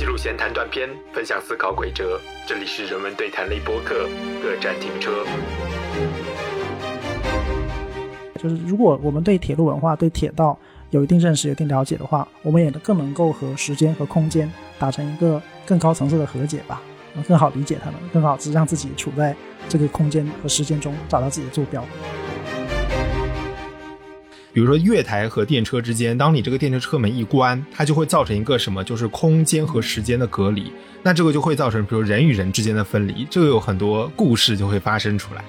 记录闲谈短片，分享思考轨哲。这里是人文对谈类播客，各站停车。就是如果我们对铁路文化、对铁道有一定认识、有一定了解的话，我们也更能够和时间和空间达成一个更高层次的和解吧，能更好理解它们，更好让自己处在这个空间和时间中找到自己的坐标。比如说月台和电车之间，当你这个电车车门一关，它就会造成一个什么，就是空间和时间的隔离。那这个就会造成，比如人与人之间的分离，这个有很多故事就会发生出来。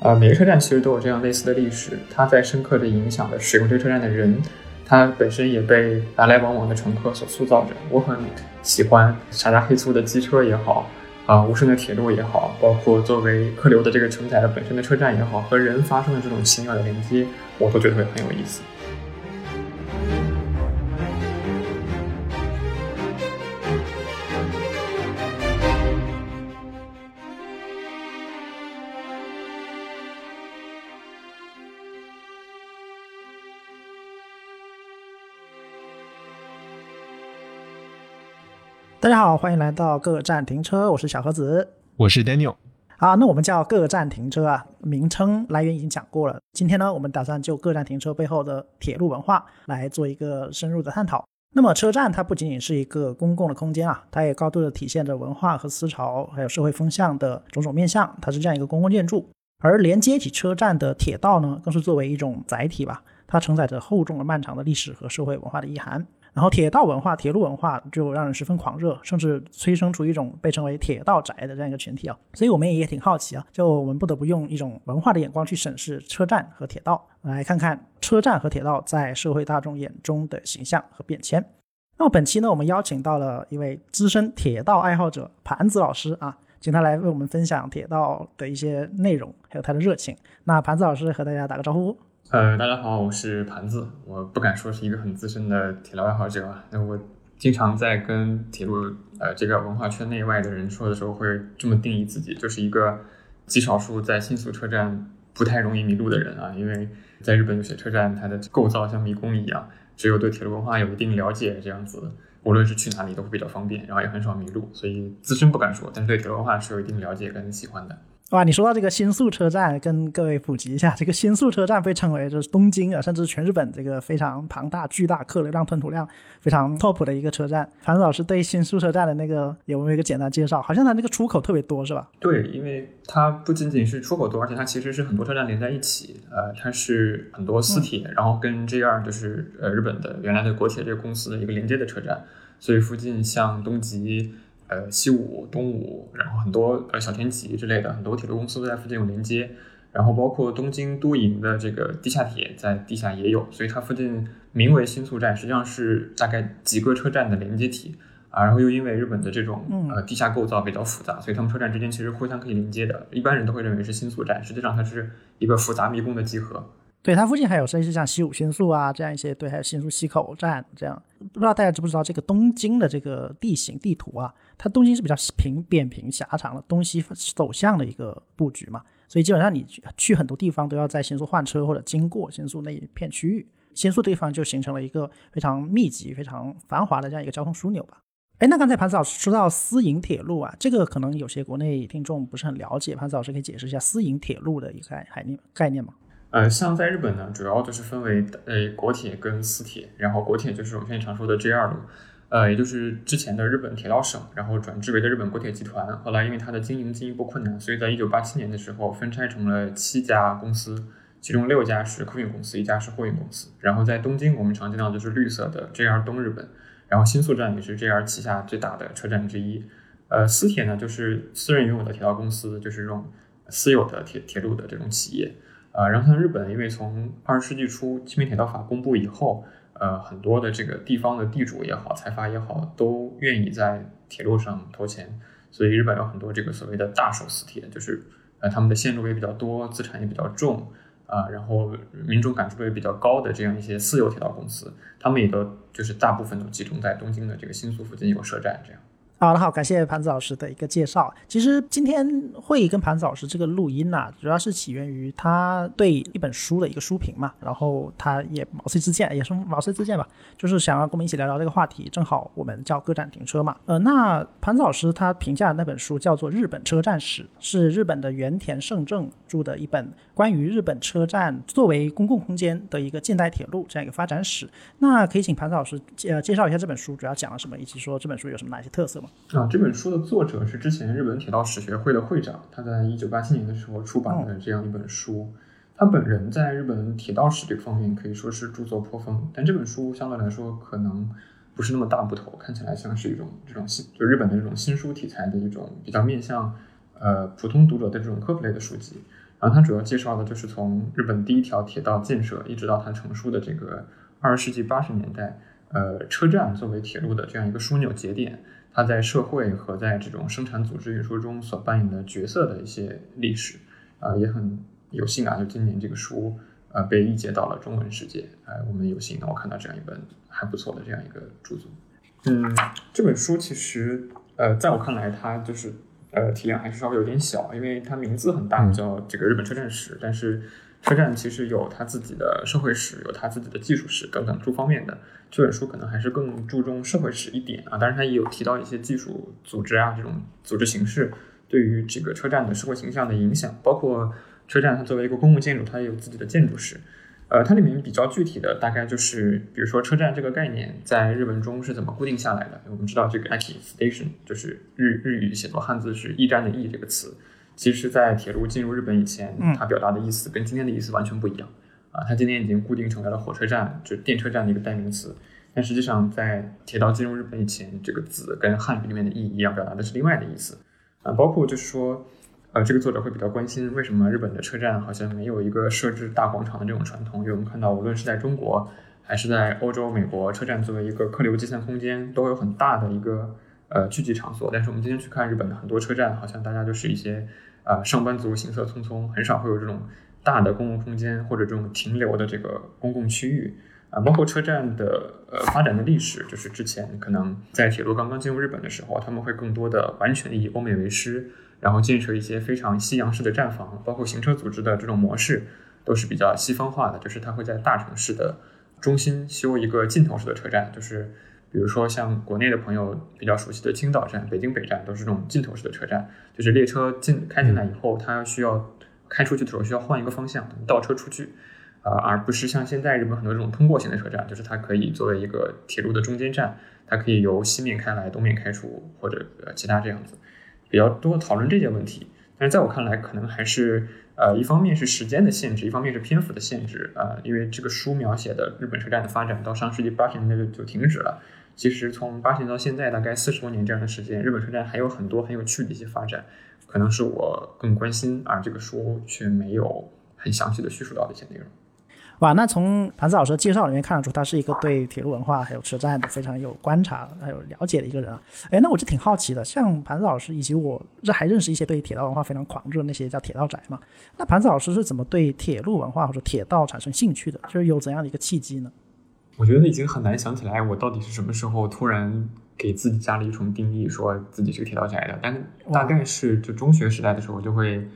呃，每个车站其实都有这样类似的历史，它在深刻的影响着使用这个车站的人，它本身也被来来往往的乘客所塑造着。我很喜欢傻大黑粗的机车也好。啊，无声的铁路也好，包括作为客流的这个承载的本身的车站也好，和人发生的这种奇妙的连接，我都觉得会很有意思。大家好，欢迎来到各站停车，我是小盒子，我是 Daniel。好，那我们叫各站停车啊，名称来源已经讲过了。今天呢，我们打算就各站停车背后的铁路文化来做一个深入的探讨。那么，车站它不仅仅是一个公共的空间啊，它也高度的体现着文化和思潮，还有社会风向的种种面向。它是这样一个公共建筑，而连接起车站的铁道呢，更是作为一种载体吧，它承载着厚重的漫长的历史和社会文化的意涵。然后铁道文化、铁路文化就让人十分狂热，甚至催生出一种被称为“铁道宅”的这样一个群体啊。所以我们也挺好奇啊，就我们不得不用一种文化的眼光去审视车站和铁道，来看看车站和铁道在社会大众眼中的形象和变迁。那么本期呢，我们邀请到了一位资深铁道爱好者盘子老师啊，请他来为我们分享铁道的一些内容，还有他的热情。那盘子老师和大家打个招呼。呃，大家好，我是盘子。我不敢说是一个很资深的铁路爱好者啊。那我经常在跟铁路呃这个文化圈内外的人说的时候，会这么定义自己，就是一个极少数在新宿车站不太容易迷路的人啊。因为在日本有些车站，它的构造像迷宫一样，只有对铁路文化有一定了解，这样子无论是去哪里都会比较方便，然后也很少迷路。所以资深不敢说，但是对铁路文化是有一定了解跟喜欢的。哇，你说到这个新宿车站，跟各位普及一下，这个新宿车站被称为就是东京啊，甚至全日本这个非常庞大、巨大、客流量、吞吐量非常 top 的一个车站。樊子老师对新宿车站的那个有没有一个简单介绍？好像它那个出口特别多，是吧？对，因为它不仅仅是出口多，而且它其实是很多车站连在一起。呃，它是很多私铁，然后跟 JR 就是呃日本的原来的国铁这个公司的一个连接的车站，所以附近像东急。呃，西武、东武，然后很多呃小田急之类的很多铁路公司都在附近有连接，然后包括东京都营的这个地下铁在地下也有，所以它附近名为新宿站，实际上是大概几个车站的连接体啊。然后又因为日本的这种呃地下构造比较复杂，所以他们车站之间其实互相可以连接的。一般人都会认为是新宿站，实际上它是一个复杂迷宫的集合。对，它附近还有甚至像西武新宿啊这样一些，对，还有新宿西口站这样。不知道大家知不知道这个东京的这个地形地图啊？它东京是比较平扁平狭长的东西走向的一个布局嘛，所以基本上你去很多地方都要在新宿换车或者经过新宿那一片区域，新宿地方就形成了一个非常密集、非常繁华的这样一个交通枢纽吧。哎，那刚才盘子老师说到私营铁路啊，这个可能有些国内听众不是很了解，盘子老师可以解释一下私营铁路的一个概念概念吗？呃，像在日本呢，主要就是分为呃国铁跟私铁，然后国铁就是我们现在常说的 JR 路，呃，也就是之前的日本铁道省，然后转制为的日本国铁集团。后来因为它的经营进一步困难，所以在一九八七年的时候分拆成了七家公司，其中六家是客运公司，一家是货运公司。然后在东京，我们常见到的就是绿色的 JR 东日本，然后新宿站也是 JR 旗下最大的车站之一。呃，私铁呢就是私人拥有的铁道公司，就是这种私有的铁铁路的这种企业。啊，然后像日本，因为从二十世纪初《清明铁道法》公布以后，呃，很多的这个地方的地主也好，财阀也好，都愿意在铁路上投钱，所以日本有很多这个所谓的大手私铁，就是呃，他们的线路也比较多，资产也比较重，啊，然后民众感触也比较高的这样一些私有铁道公司，他们也都就是大部分都集中在东京的这个新宿附近有设站，这样。好的，好，感谢盘子老师的一个介绍。其实今天会议跟盘子老师这个录音呢、主要是起源于他对一本书的一个书评嘛，然后他也毛遂自荐，也是毛遂自荐吧，就是想要跟我们一起聊聊这个话题。正好我们叫各站停车嘛，呃，那盘子老师他评价的那本书叫做《日本车站史》，是日本的原田胜正著的一本关于日本车站作为公共空间的一个近代铁路这样一个发展史。那可以请盘子老师介呃介绍一下这本书主要讲了什么，以及说这本书有什么哪些特色吗？啊，这本书的作者是之前日本铁道史学会的会长，他在一九八七年的时候出版的这样一本书。他本人在日本铁道史这个方面可以说是著作颇丰，但这本书相对来说可能不是那么大部头，看起来像是一种这种新就日本的这种新书题材的一种比较面向呃普通读者的这种科普类的书籍。然后他主要介绍的就是从日本第一条铁道建设一直到它成书的这个二十世纪八十年代，呃，车站作为铁路的这样一个枢纽节点。它在社会和在这种生产组织运输中所扮演的角色的一些历史，啊、也很有幸啊，就今年这个书呃被译介到了中文世界，哎、我们有幸能够看到这样一本还不错的这样一个著作。嗯，这本书其实呃，在我看来，它就是呃体量还是稍微有点小，因为它名字很大，嗯叫这个日本车站史，但是车站其实有它自己的社会史，有它自己的技术史等等诸方面的。这本书可能还是更注重社会史一点啊，当然它也有提到一些技术组织啊这种组织形式对于这个车站的社会形象的影响，包括车站它作为一个公共建筑，它也有自己的建筑史。呃，它里面比较具体的大概就是，比如说车站这个概念在日文中是怎么固定下来的。我们知道这个 aki station 就是日日语写作汉字是驿站的驿这个词，其实在铁路进入日本以前嗯，它表达的意思跟今天的意思完全不一样。啊，它今天已经固定成为了火车站，就是电车站的一个代名词。但实际上，在铁道进入日本以前，这个字跟汉语里面的意义一样，表达的是另外的意思。啊，包括就是说，呃，这个作者会比较关心为什么日本的车站好像没有一个设置大广场的这种传统，因为我们看到，无论是在中国还是在欧洲、美国，车站作为一个客流集散空间，都有很大的一个呃聚集场所。但是我们今天去看日本的很多车站，好像大家就是一些呃上班族行色匆匆，很少会有这种大的公共空间或者这种停留的这个公共区域。啊，包括车站的呃发展的历史，就是之前可能在铁路刚刚进入日本的时候，他们会更多的完全以欧美为师，然后建设一些非常西洋式的站房，包括行车组织的这种模式都是比较西方化的，就是它会在大城市的中心修一个尽头式的车站，就是比如说像国内的朋友比较熟悉的青岛站、北京北站都是这种尽头式的车站，就是列车进开进来以后，它需要开出去的时候需要换一个方向，倒车出去。呃，而不是像现在日本很多这种通过型的车站，就是它可以作为一个铁路的中间站，它可以由西面开来，东面开出，或者呃其他这样子，比较多讨论这些问题。但是在我看来，可能还是呃一方面是时间的限制，一方面是篇幅的限制啊、呃，因为这个书描写的日本车站的发展到上世纪八十年代就就停止了。其实从八十年到现在，大概四十多年这样的时间，日本车站还有很多很有趣的一些发展，可能是我更关心，而这个书却没有很详细的叙述到的一些内容。哇，那从盘子老师的介绍里面看得出，他是一个对铁路文化还有车站的非常有观察还有了解的一个人啊。哎，那我就挺好奇的，像盘子老师以及我这还认识一些对铁道文化非常狂热的那些叫铁道宅嘛。那盘子老师是怎么对铁路文化或者铁道产生兴趣的？就是有怎样的一个契机呢？我觉得已经很难想起来，我到底是什么时候突然给自己加了一重定义，说自己是个铁道宅的。但大概是就中学时代的时候，就会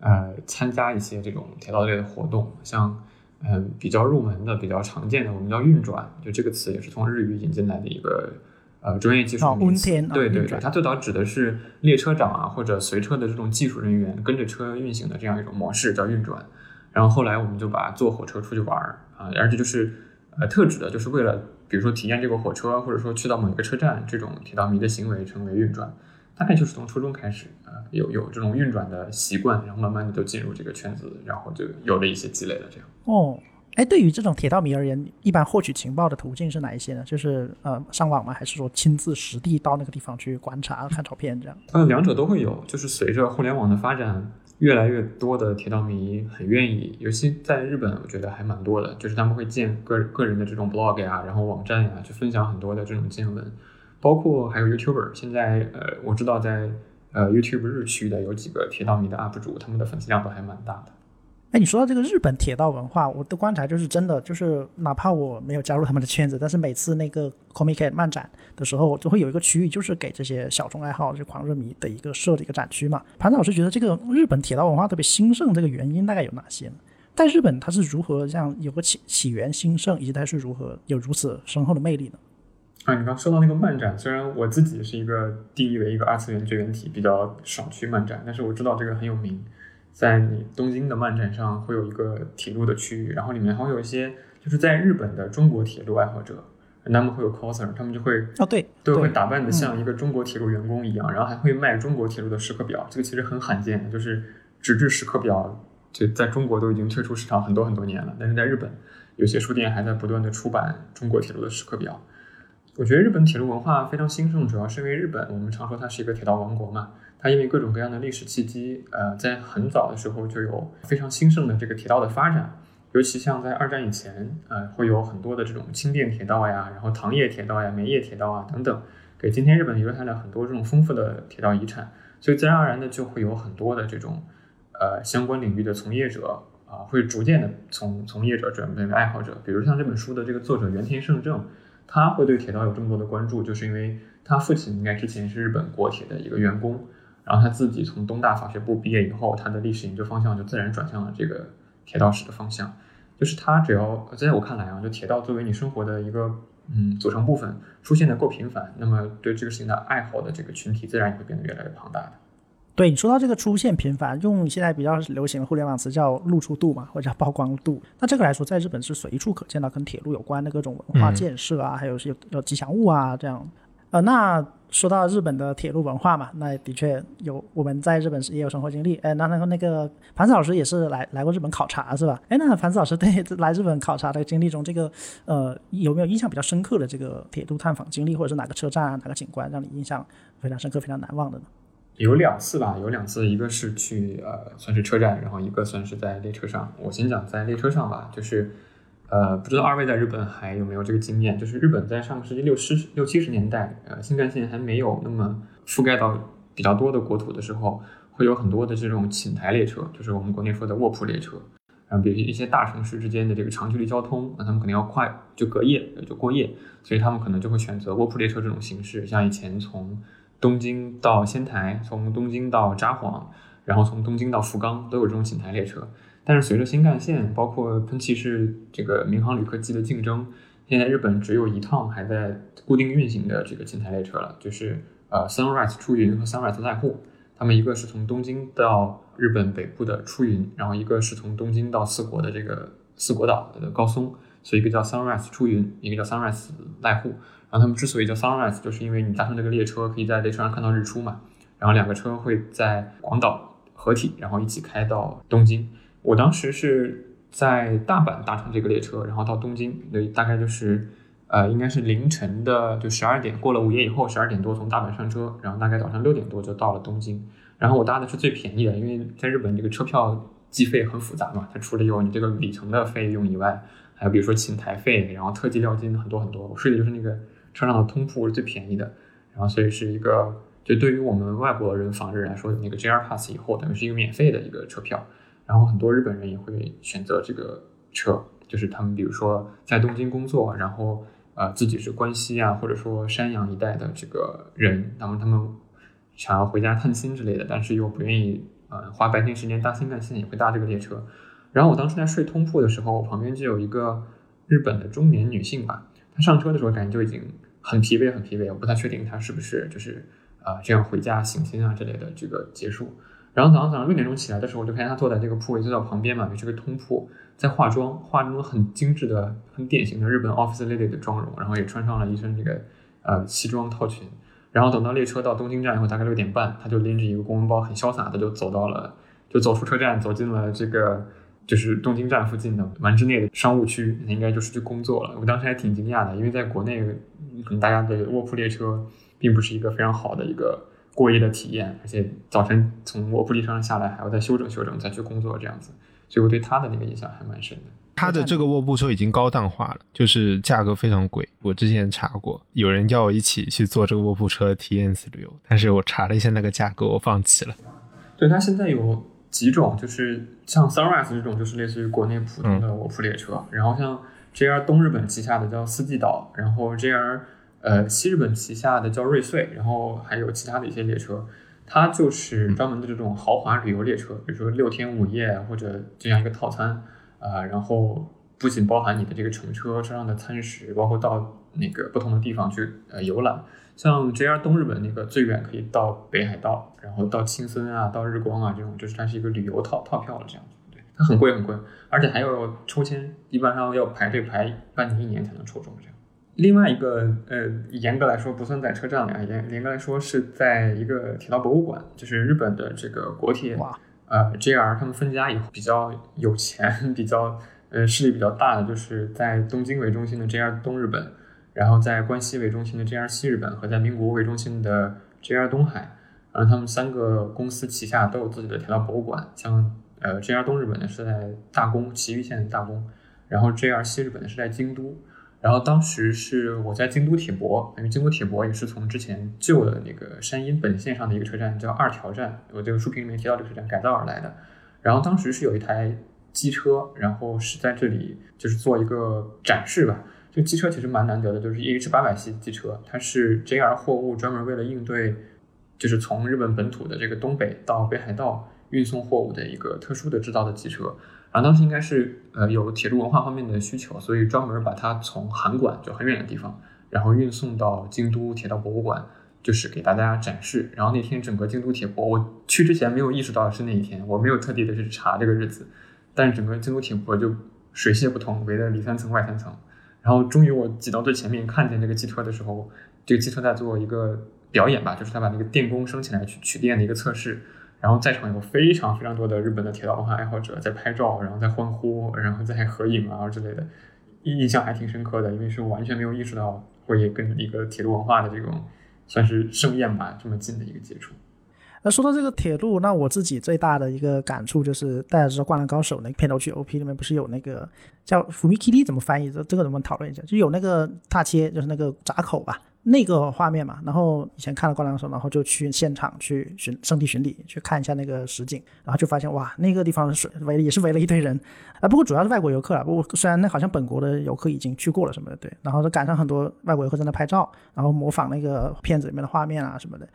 呃参加一些这种铁道类的活动，像。嗯，比较入门的、比较常见的，我们叫运转，就这个词也是从日语引进来的一个呃专业技术名词。哦、对对对，它最早指的是列车长啊或者随车的这种技术人员跟着车运行的这样一种模式，叫运转。然后后来我们就把坐火车出去玩啊，而且就是呃特指的就是为了比如说体验这个火车，或者说去到某一个车站，这种铁道迷的行为称为运转。大概就是从初中开始啊、呃，有有这种运转的习惯，然后慢慢的就进入这个圈子，然后就有了一些积累了。这样哦，哎，对于这种铁道迷而言，一般获取情报的途径是哪一些呢？就是呃上网吗？还是说亲自实地到那个地方去观察、看照片这样？呃，两者都会有。就是随着互联网的发展，越来越多的铁道迷很愿意，尤其在日本，我觉得还蛮多的，就是他们会建个个人的这种 blog 呀，然后网站呀，去分享很多的这种见闻。包括还有 YouTuber，现在呃，我知道在呃 YouTube 日区的有几个铁道迷的 UP 主，他们的粉丝量都还蛮大的。哎，你说到这个日本铁道文化，我的观察就是真的，就是哪怕我没有加入他们的圈子，但是每次那个 Comic 漫展的时候，就会有一个区域，就是给这些小众爱好、就狂热迷的一个设的一个展区嘛。盘子老师觉得这个日本铁道文化特别兴盛，这个原因大概有哪些呢？在日本它是如何这样有个起起源兴盛，以及它是如何有如此深厚的魅力呢？啊，你刚说到那个漫展，虽然我自己是一个定义为一个二次元绝缘体比较少去漫展，但是我知道这个很有名。在你东京的漫展上会有一个铁路的区域，然后里面还会有一些就是在日本的中国铁路爱好者，他们会有 coser，他们就会哦对，对，会打扮的像一个中国铁路员工一样，然后还会卖中国铁路的时刻表，这个其实很罕见的，就是纸质时刻表，就在中国都已经退出市场很多很多年了，但是在日本有些书店还在不断的出版中国铁路的时刻表。我觉得日本铁路文化非常兴盛，主要是因为日本我们常说它是一个铁道王国嘛。它因为各种各样的历史契机，呃，在很早的时候就有非常兴盛的这个铁道的发展，尤其像在二战以前，呃，会有很多的这种轻便铁道呀，然后糖业铁道呀、煤业铁道啊等等，给今天日本留下了很多这种丰富的铁道遗产，所以自然而然的就会有很多的这种呃相关领域的从业者啊，会逐渐的从从业者转变为爱好者。比如像这本书的这个作者原田胜正，他会对铁道有这么多的关注，就是因为他父亲应该之前是日本国铁的一个员工。然后他自己从东大法学部毕业以后，他的历史研究方向就自然转向了这个铁道史的方向。就是他只要在我看来啊，就铁道作为你生活的一个嗯组成部分出现的够频繁，那么对这个事情的爱好的这个群体自然也会变得越来越庞大的。对你说到这个出现频繁，用现在比较流行的互联网词叫露出度嘛，或者叫曝光度。那这个来说，在日本是随处可见到跟铁路有关的各种文化建设啊，还有有有吉祥物啊这样。呃，那说到日本的铁路文化嘛，那的确有我们在日本也有生活经历。哎，那那个那个樊子老师也是来来过日本考察是吧？哎，那樊子老师对来日本考察的经历中，这个呃有没有印象比较深刻的这个铁路探访经历，或者是哪个车站啊、哪个景观让你印象非常深刻、非常难忘的呢？有两次吧，有两次，一个是去呃算是车站，然后一个算是在列车上。我先讲在列车上吧，就是。呃，不知道二位在日本还有没有这个经验？就是日本在上个世纪六七六七十年代，呃，新干线还没有那么覆盖到比较多的国土的时候，会有很多的这种寝台列车，就是我们国内说的卧铺列车。然后，比如一些大城市之间的这个长距离交通，那他们可能要快，就隔夜就过夜，所以他们可能就会选择卧铺列车这种形式。像以前从东京到仙台，从东京到札幌，然后从东京到福冈，都有这种寝台列车。但是随着新干线，包括喷气式这个民航旅客机的竞争，现在日本只有一趟还在固定运行的这个寝台列车了，就是呃 Sunrise 出云和 Sunrise 濑户，他们一个是从东京到日本北部的出云，然后一个是从东京到四国的这个四国岛的高松，所以一个叫 Sunrise 出云，一个叫 Sunrise 濑户。然后他们之所以叫 Sunrise，就是因为你搭乘这个列车可以在列车上看到日出嘛，然后两个车会在广岛合体，然后一起开到东京。我当时是在大阪搭乘这个列车，然后到东京，那，大概就是，呃，应该是凌晨的，就十二点过了午夜以后，十二点多从大阪上车，然后大概早上六点多就到了东京。然后我搭的是最便宜的，因为在日本这个车票计费很复杂嘛，它除了有你这个里程的费用以外，还有比如说寝台费，然后特急料金很多很多。我睡的就是那个车上的通铺是最便宜的，然后所以是一个，就对于我们外国人访日来说，那个 JR Pass 以后，等于是一个免费的一个车票。然后很多日本人也会选择这个车，就是他们比如说在东京工作，然后呃自己是关西啊，或者说山阳一带的这个人，然后他们想要回家探亲之类的，但是又不愿意呃花白天时间搭新干线，也会搭这个列车。然后我当时在睡通铺的时候，旁边就有一个日本的中年女性吧，她上车的时候感觉就已经很疲惫，很疲惫，我不太确定她是不是就是啊这样回家省心啊之类的这个结束。然后早上早上六点钟起来的时候，我就看见她坐在这个铺位，就在旁边嘛，就是个通铺，在化妆，化那种很精致的、很典型的日本 office lady 的妆容，然后也穿上了一身这个呃西装套裙。然后等到列车到东京站以后，大概六点半，他就拎着一个公文包，很潇洒的就走到了，就走出车站，走进了这个就是东京站附近的丸之内的商务区，应该就是去工作了。我当时还挺惊讶的，因为在国内可能大家的卧铺列车并不是一个非常好的一个。过夜的体验，而且早晨从卧铺列车上下来还要再休整休整再去工作这样子，所以我对他的那个印象还蛮深的。他的这个卧铺车已经高档化了，就是价格非常贵。我之前查过，有人叫我一起去坐这个卧铺车体验一次旅游，但是我查了一下那个价格，我放弃了。对他现在有几种，就是像 Sunrise 这种，就是类似于国内普通的卧铺列车，然后像 JR 东日本旗下的叫四季岛，然后 JR 呃西日本旗下的叫瑞穗，然后还有其他的一些列车，它就是专门的这种豪华旅游列车，比如说六天五夜或者这样一个套餐啊、然后不仅包含你的这个乘车车上的餐食，包括到那个不同的地方去呃游览。像 JR 东日本那个最远可以到北海道，然后到青森啊，到日光啊这种，就是它是一个旅游套套票了这样子。对，它很贵很贵，而且还要抽签，一般上要排队排半年一年才能抽中这样。另外一个呃，严格来说不算在车站里啊，严严格来说是在一个铁道博物馆，就是日本的这个国铁哇呃 JR 他们分家以后比较有钱，比较呃势力比较大的，就是在东京为中心的 JR 东日本，然后在关西为中心的 JR 西日本和在名古屋为中心的 JR 东海，然后他们三个公司旗下都有自己的铁道博物馆，像呃 JR 东日本呢是在大宫埼玉县的大宫，然后 JR 西日本呢是在京都。然后当时是我在京都铁博，因为京都铁博也是从之前旧的那个山阴本线上的一个车站叫二条站，我这个书评里面提到这个车站改造而来的。然后当时是有一台机车，然后是在这里就是做一个展示吧。这机车其实蛮难得的，就是 EH 八百系机车，它是 JR 货物专门为了应对，就是从日本本土的这个东北到北海道运送货物的一个特殊的制造的机车。然后当时应该是呃有铁路文化方面的需求，所以专门把它从函馆就很远的地方，然后运送到京都铁道博物馆，就是给大家展示。然后那天整个京都铁博，我去之前没有意识到是那一天，我没有特地的去查这个日子，但是整个京都铁博就水泄不通，围的里三层外三层。然后终于我挤到最前面看见这个机车的时候，这个机车在做一个表演吧，就是他把那个电工升起来去取电的一个测试。然后在场有非常非常多的日本的铁道文化爱好者在拍照，然后在欢呼，然后在合影啊之类的，印象还挺深刻的，因为是完全没有意识到会跟一个铁路文化的这种算是盛宴吧这么近的一个接触。说到这个铁路，那我自己最大的一个感触就是，大家知道《灌篮高手》那个片头曲 OP 里面不是有那个叫 Fumikiri 怎么翻译？这这个能不能讨论一下？就有那个踏切，就是那个闸口吧，那个画面嘛。然后以前看了《灌篮高手》，然后就去现场去巡圣地巡礼，去看一下那个实景，然后就发现哇，那个地方是围也是围了一堆人啊。不过主要是外国游客啊，不虽然那好像本国的游客已经去过了什么的，对。然后就赶上很多外国游客在那拍照，然后模仿那个片子里面的画面啊什么的。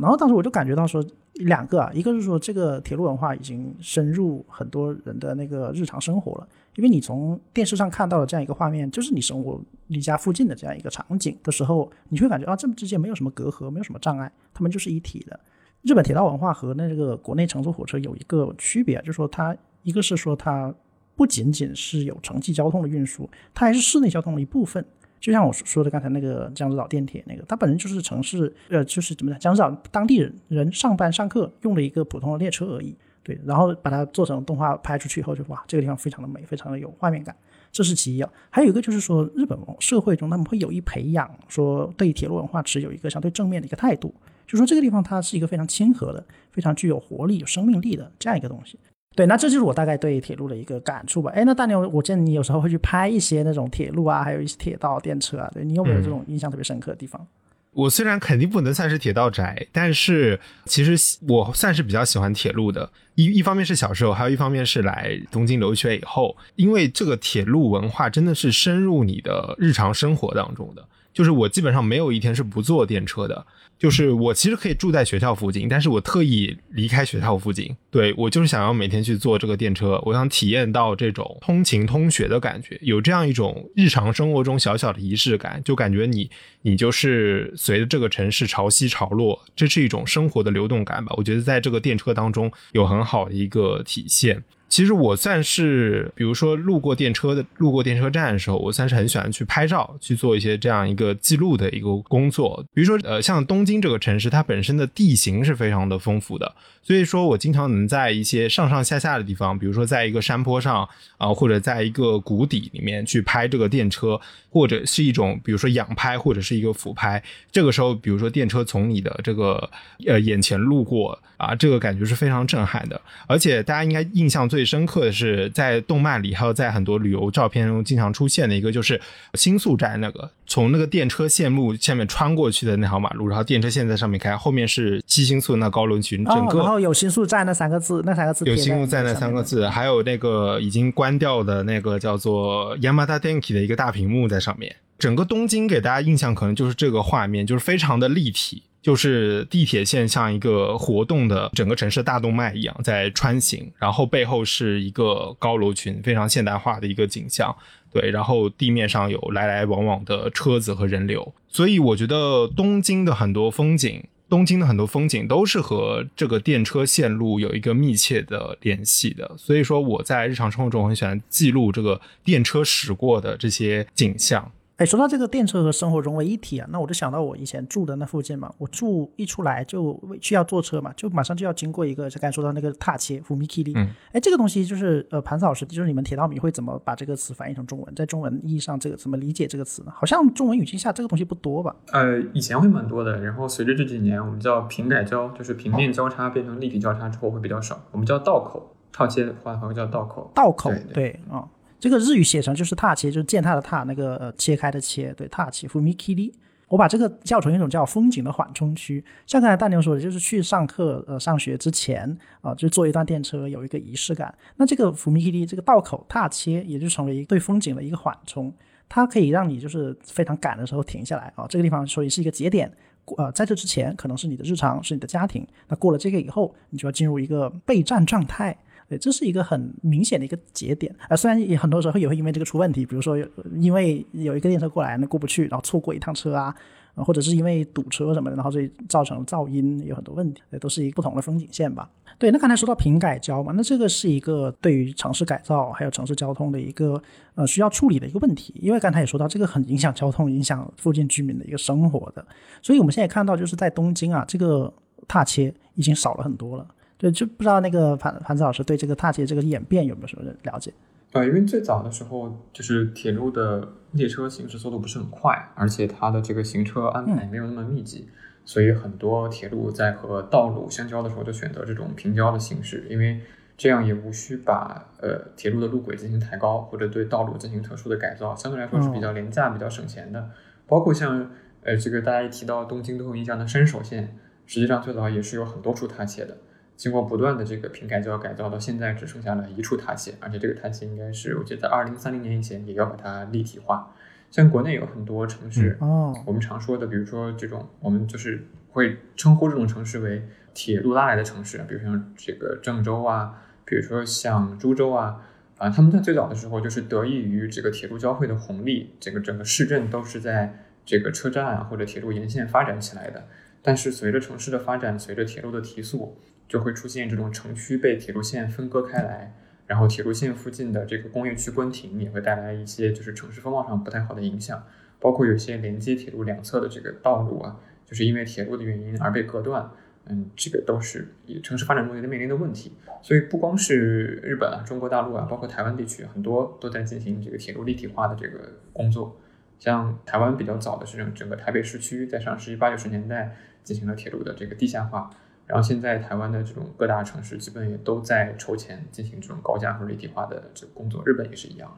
然后当时我就感觉到说两个啊，一个是说这个铁路文化已经深入很多人的那个日常生活了，因为你从电视上看到的这样一个画面，就是你生活离家附近的这样一个场景的时候，你会感觉啊，这之间没有什么隔阂，没有什么障碍，他们就是一体的。日本铁道文化和那个国内乘坐火车有一个区别，就是说它一个是说它不仅仅是有城际交通的运输，它还是市内交通的一部分。就像我说的刚才那个江之岛电铁那个，它本身就是城市，呃，就是怎么讲，江之岛当地人人上班上课用的一个普通的列车而已。对，然后把它做成动画拍出去以后，就哇，这个地方非常的美，非常的有画面感，这是其一啊。还有一个就是说，日本社会中他们会有意培养说对铁路文化持有一个相对正面的一个态度，就说这个地方它是一个非常亲和的、非常具有活力、有生命力的这样一个东西。对，那这就是我大概对铁路的一个感触吧。哎，那大牛，我见你有时候会去拍一些那种铁路啊，还有一些铁道、电车啊，对你有没有这种印象特别深刻的地方？我虽然肯定不能算是铁道宅，但是其实我算是比较喜欢铁路的。一一方面是小时候，还有一方面是来东京留学以后，因为这个铁路文化真的是深入你的日常生活当中的。就是我基本上没有一天是不坐电车的。就是我其实可以住在学校附近，但是我特意离开学校附近，对我就是想要每天去坐这个电车，我想体验到这种通勤通学的感觉，有这样一种日常生活中小小的仪式感，就感觉你你就是随着这个城市潮汐潮落，这是一种生活的流动感吧。我觉得在这个电车当中有很好的一个体现。其实我算是，比如说路过电车的路过电车站的时候，我算是很喜欢去拍照，去做一些这样一个记录的一个工作。比如说，呃，像东京这个城市，它本身的地形是非常的丰富的，所以说我经常能在一些上上下下的地方，比如说在一个山坡上啊、或者在一个谷底里面去拍这个电车，或者是一种比如说仰拍或者是一个俯拍。这个时候，比如说电车从你的这个呃眼前路过啊，这个感觉是非常震撼的。而且大家应该印象最别深刻的是，在动漫里还有在很多旅游照片中经常出现的一个，就是新宿站那个从那个电车线路下面穿过去的那条马路，然后电车线在上面开，后面是七新宿那高楼群，整哦，个然后有新宿站那三个字，那三个字有贴新宿站那三个字，还有那个已经关掉的那个叫做 Yamada Denki 的一个大屏幕在上面。整个东京给大家印象可能就是这个画面，就是非常的立体，就是地铁线像一个活动的整个城市大动脉一样在穿行，然后背后是一个高楼群，非常现代化的一个景象。对，然后地面上有来来往往的车子和人流，所以我觉得东京的很多风景，东京的很多风景都是和这个电车线路有一个密切的联系的。所以说我在日常生活中很喜欢记录这个电车驶过的这些景象。哎，说到这个电车和生活融为一体啊，那我就想到我以前住的那附近嘛，我住一出来就需要坐车嘛，就马上就要经过一个，就刚才说到那个踏切福米 k i 嗯，哎，这个东西就是呃，盘子老师，就是你们铁道迷会怎么把这个词翻译成中文？在中文意义上，这个怎么理解这个词呢？好像中文语境下这个东西不多吧？呃，以前会蛮多的，然后随着这几年我们叫平改交，就是平面交叉变成立体交叉之后会比较少，我们叫道口，套切的话会叫道口。道口对对啊、这个日语写成就是踏切，就是践踏的踏，那个呃切开的切，对踏切 fumikiri。我把这个叫成一种叫风景的缓冲区，像刚才大牛说的，就是去上课呃上学之前啊、就坐一段电车，有一个仪式感。那这个 fumikiri 这个道口踏切，也就成为一对风景的一个缓冲，它可以让你就是非常赶的时候停下来啊、这个地方所以是一个节点。呃，在这之前可能是你的日常，是你的家庭。那过了这个以后，你就要进入一个备战状态。对，这是一个很明显的一个节点啊、虽然也很多时候也会因为这个出问题，比如说因为有一个电车过来，那过不去，然后错过一趟车啊，呃或者是因为堵车什么的，然后所以造成噪音有很多问题，对，都是一个不同的风景线吧。对，那刚才说到平改交嘛，那这个是一个对于城市改造还有城市交通的一个呃需要处理的一个问题，因为刚才也说到这个很影响交通、影响附近居民的一个生活的，所以我们现在看到就是在东京啊，这个踏切已经少了很多了。对，就不知道那个盘盘子老师对这个踏切这个演变有没有什么了解？呃，因为最早的时候，就是铁路的列车行驶速度不是很快，而且它的这个行车安排没有那么密集，所以很多铁路在和道路相交的时候就选择这种平交的形式，因为这样也无需把呃铁路的路轨进行抬高，或者对道路进行特殊的改造，相对来说是比较廉价、比较省钱的。包括像呃这个大家一提到东京都会印象的山手线，实际上最早也是有很多处踏切的。经过不断的这个平改交改造，到现在只剩下了一处踏切，而且这个踏切应该是我记得在二零三零年以前也要把它立体化。像国内有很多城市，哦，我们常说的，比如说这种，我们就是会称呼这种城市为铁路拉来的城市，比如像这个郑州啊，比如说像株洲啊，啊，他们在最早的时候就是得益于这个铁路交汇的红利，这个整个市镇都是在这个车站啊或者铁路沿线发展起来的。但是随着城市的发展，随着铁路的提速，就会出现这种城区被铁路线分割开来，然后铁路线附近的这个工业区关停，也会带来一些就是城市风貌上不太好的影响。包括有些连接铁路两侧的这个道路啊，就是因为铁路的原因而被隔断，嗯，这个都是城市发展中的面临的问题。所以不光是日本啊、中国大陆啊，包括台湾地区，很多都在进行这个铁路立体化的这个工作。像台湾比较早的是整整个台北市区，在上世纪八九十年代进行了铁路的这个地下化，然后现在台湾的这种各大城市基本也都在筹钱进行这种高架和立体化的这个工作，日本也是一样的。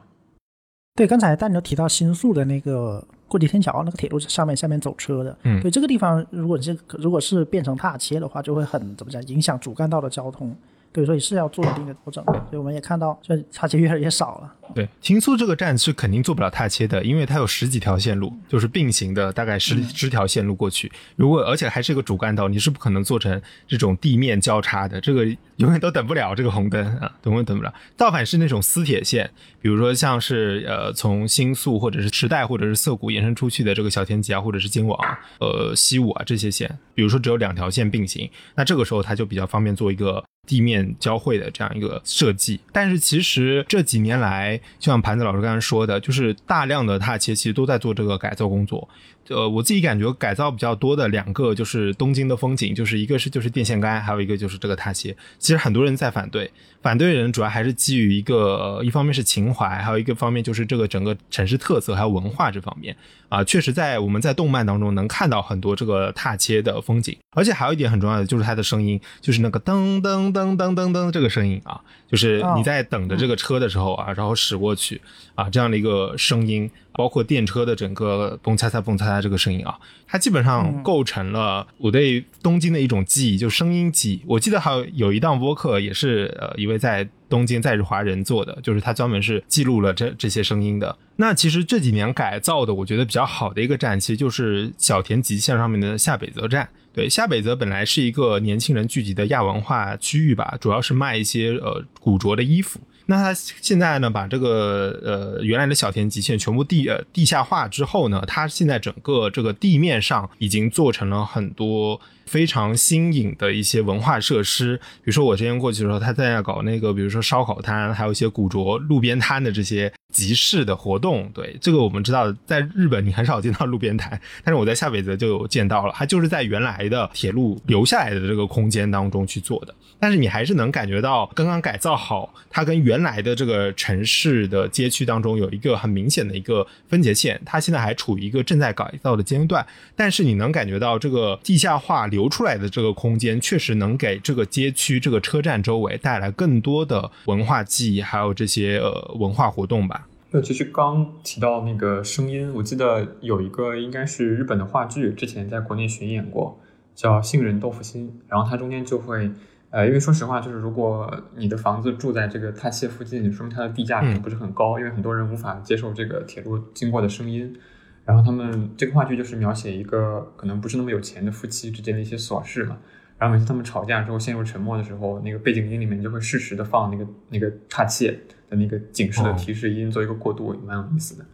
对，刚才大牛提到新宿的那个过街天桥那个铁路上面下面走车的，嗯对这个地方，如果是如果是变成踏切的话，就会很怎么讲，影响主干道的交通。对，所以是要做一定的调整。所以我们也看到，这差切越来越少了。对，秦苏这个站是肯定做不了踏切的，因为它有十几条线路，就是并行的，大概十十条线路过去。如果而且还是一个主干道，你是不可能做成这种地面交叉的，这个永远都等不了这个红灯啊，永远等不了。倒反是那种私铁线，比如说像是呃从新宿或者是池袋或者是涩谷延伸出去的这个小田急啊，或者是京王、呃西武啊这些线，比如说只有两条线并行，那这个时候它就比较方便做一个。地面交汇的这样一个设计，但是其实这几年来，就像盘子老师刚才说的，就是大量的踏切其实都在做这个改造工作。呃，我自己感觉改造比较多的两个就是东京的风景，就是一个是就是电线杆，还有一个就是这个踏切。其实很多人在反对，反对人主要还是基于一个、呃一方面是情怀，还有一个方面就是这个整个城市特色还有文化这方面。啊、确实在我们在动漫当中能看到很多这个踏切的风景，而且还有一点很重要的就是它的声音，就是那个噔噔噔噔噔噔这个声音啊，就是你在等着这个车的时候啊，然后驶过去啊，这样的一个声音，包括电车的整个嘣嚓嚓嘣嚓嚓这个声音啊，它基本上构成了我对东京的一种记忆，就声音记忆。我记得还有有一档播客也是呃一位在东京在日华人做的，就是他专门是记录了这这些声音的。那其实这几年改造的，我觉得比较好的一个站，其实就是小田急线上面的下北泽站。对，下北泽本来是一个年轻人聚集的亚文化区域吧，主要是卖一些呃古着的衣服。那他现在呢，把这个呃原来的小田极限全部地呃地下化之后呢，它现在整个这个地面上已经做成了很多非常新颖的一些文化设施。比如说我之前过去的时候，他在那搞那个，比如说烧烤摊，还有一些古着路边摊的这些。集市的活动，对这个我们知道，在日本你很少见到路边摊，但是我在下北泽就有见到了，它就是在原来的铁路留下来的这个空间当中去做的，但是你还是能感觉到刚刚改造好，它跟原来的这个城市的街区当中有一个很明显的一个分界线，它现在还处于一个正在改造的阶段，但是你能感觉到这个地下化留出来的这个空间，确实能给这个街区、这个车站周围带来更多的文化记忆，还有这些呃文化活动吧。那，其实刚提到那个声音，我记得有一个应该是日本的话剧，之前在国内巡演过，叫《杏仁豆腐心》。然后它中间就会，呃，因为说实话，就是如果你的房子住在这个踏切附近，说明它的地价可能不是很高，因为很多人无法接受这个铁路经过的声音。然后他们这个话剧就是描写一个可能不是那么有钱的夫妻之间的一些琐事嘛。然后每次他们吵架之后陷入沉默的时候，那个背景音里面就会适时的放那个那个岔切。的那个警示的提示音做一个过渡也蛮有意思的。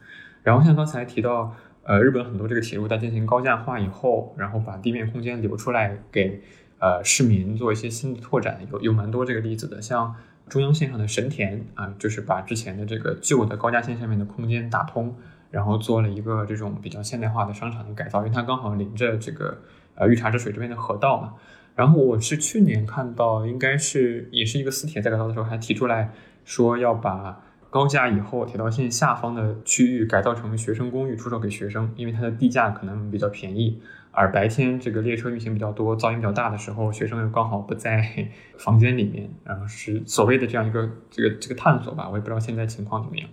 然后像刚才提到，呃，日本很多这个铁路在进行高架化以后，然后把地面空间留出来给呃市民做一些新的拓展，有有蛮多这个例子的。像中央线上的神田啊，就是把之前的这个旧的高架线下面的空间打通，然后做了一个这种比较现代化的商场的改造，因为它刚好临着这个呃御茶之水这边的河道嘛。然后我是去年看到，应该是也是一个私铁在改造的时候还提出来。说要把高架以后铁道线下方的区域改造成学生公寓，出售给学生，因为它的地价可能比较便宜。而白天这个列车运行比较多、噪音比较大的时候，学生又刚好不在房间里面，然后是所谓的这样一个这个这个探索吧。我也不知道现在情况怎么样。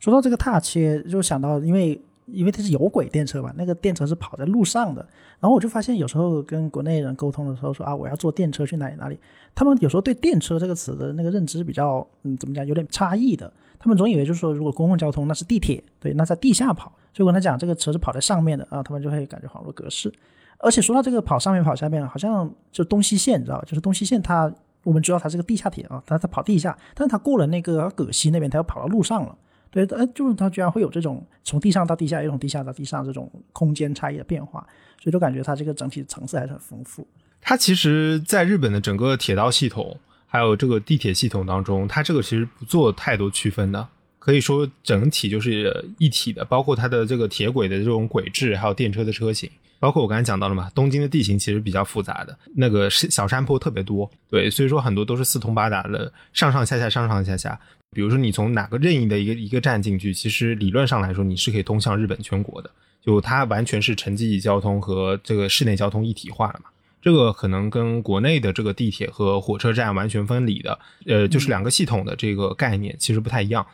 说到这个踏切，就想到因为。因为它是有轨电车嘛，那个电车是跑在路上的。然后我就发现，有时候跟国内人沟通的时候说啊，我要坐电车去哪里哪里，他们有时候对电车这个词的那个认知比较，嗯，怎么讲，有点差异的。他们总以为就是说，如果公共交通那是地铁，对，那在地下跑。所以跟他讲这个车是跑在上面的啊，他们就会感觉恍若隔世。而且说到这个跑上面跑下面，好像就东西线，你知道吧？就是东西线它，我们知道它是个地下铁啊，它它跑地下，但是它过了那个葛西那边，它又跑到路上了。对，呃，就是它居然会有这种从地上到地下，又从地下到地上这种空间差异的变化，所以就感觉它这个整体层次还是很丰富。它其实在日本的整个铁道系统，还有这个地铁系统当中，它这个其实不做太多区分的，可以说整体就是一体的，包括它的这个铁轨的这种轨制，还有电车的车型，包括我刚才讲到了嘛，东京的地形其实比较复杂的，那个小山坡特别多，对，所以说很多都是四通八达的，上上下下，上上下下。比如说，你从哪个任意的一个一个站进去，其实理论上来说，你是可以通向日本全国的。就它完全是城际交通和这个市内交通一体化了嘛？这个可能跟国内的这个地铁和火车站完全分离的，呃，就是两个系统的这个概念其实不太一样。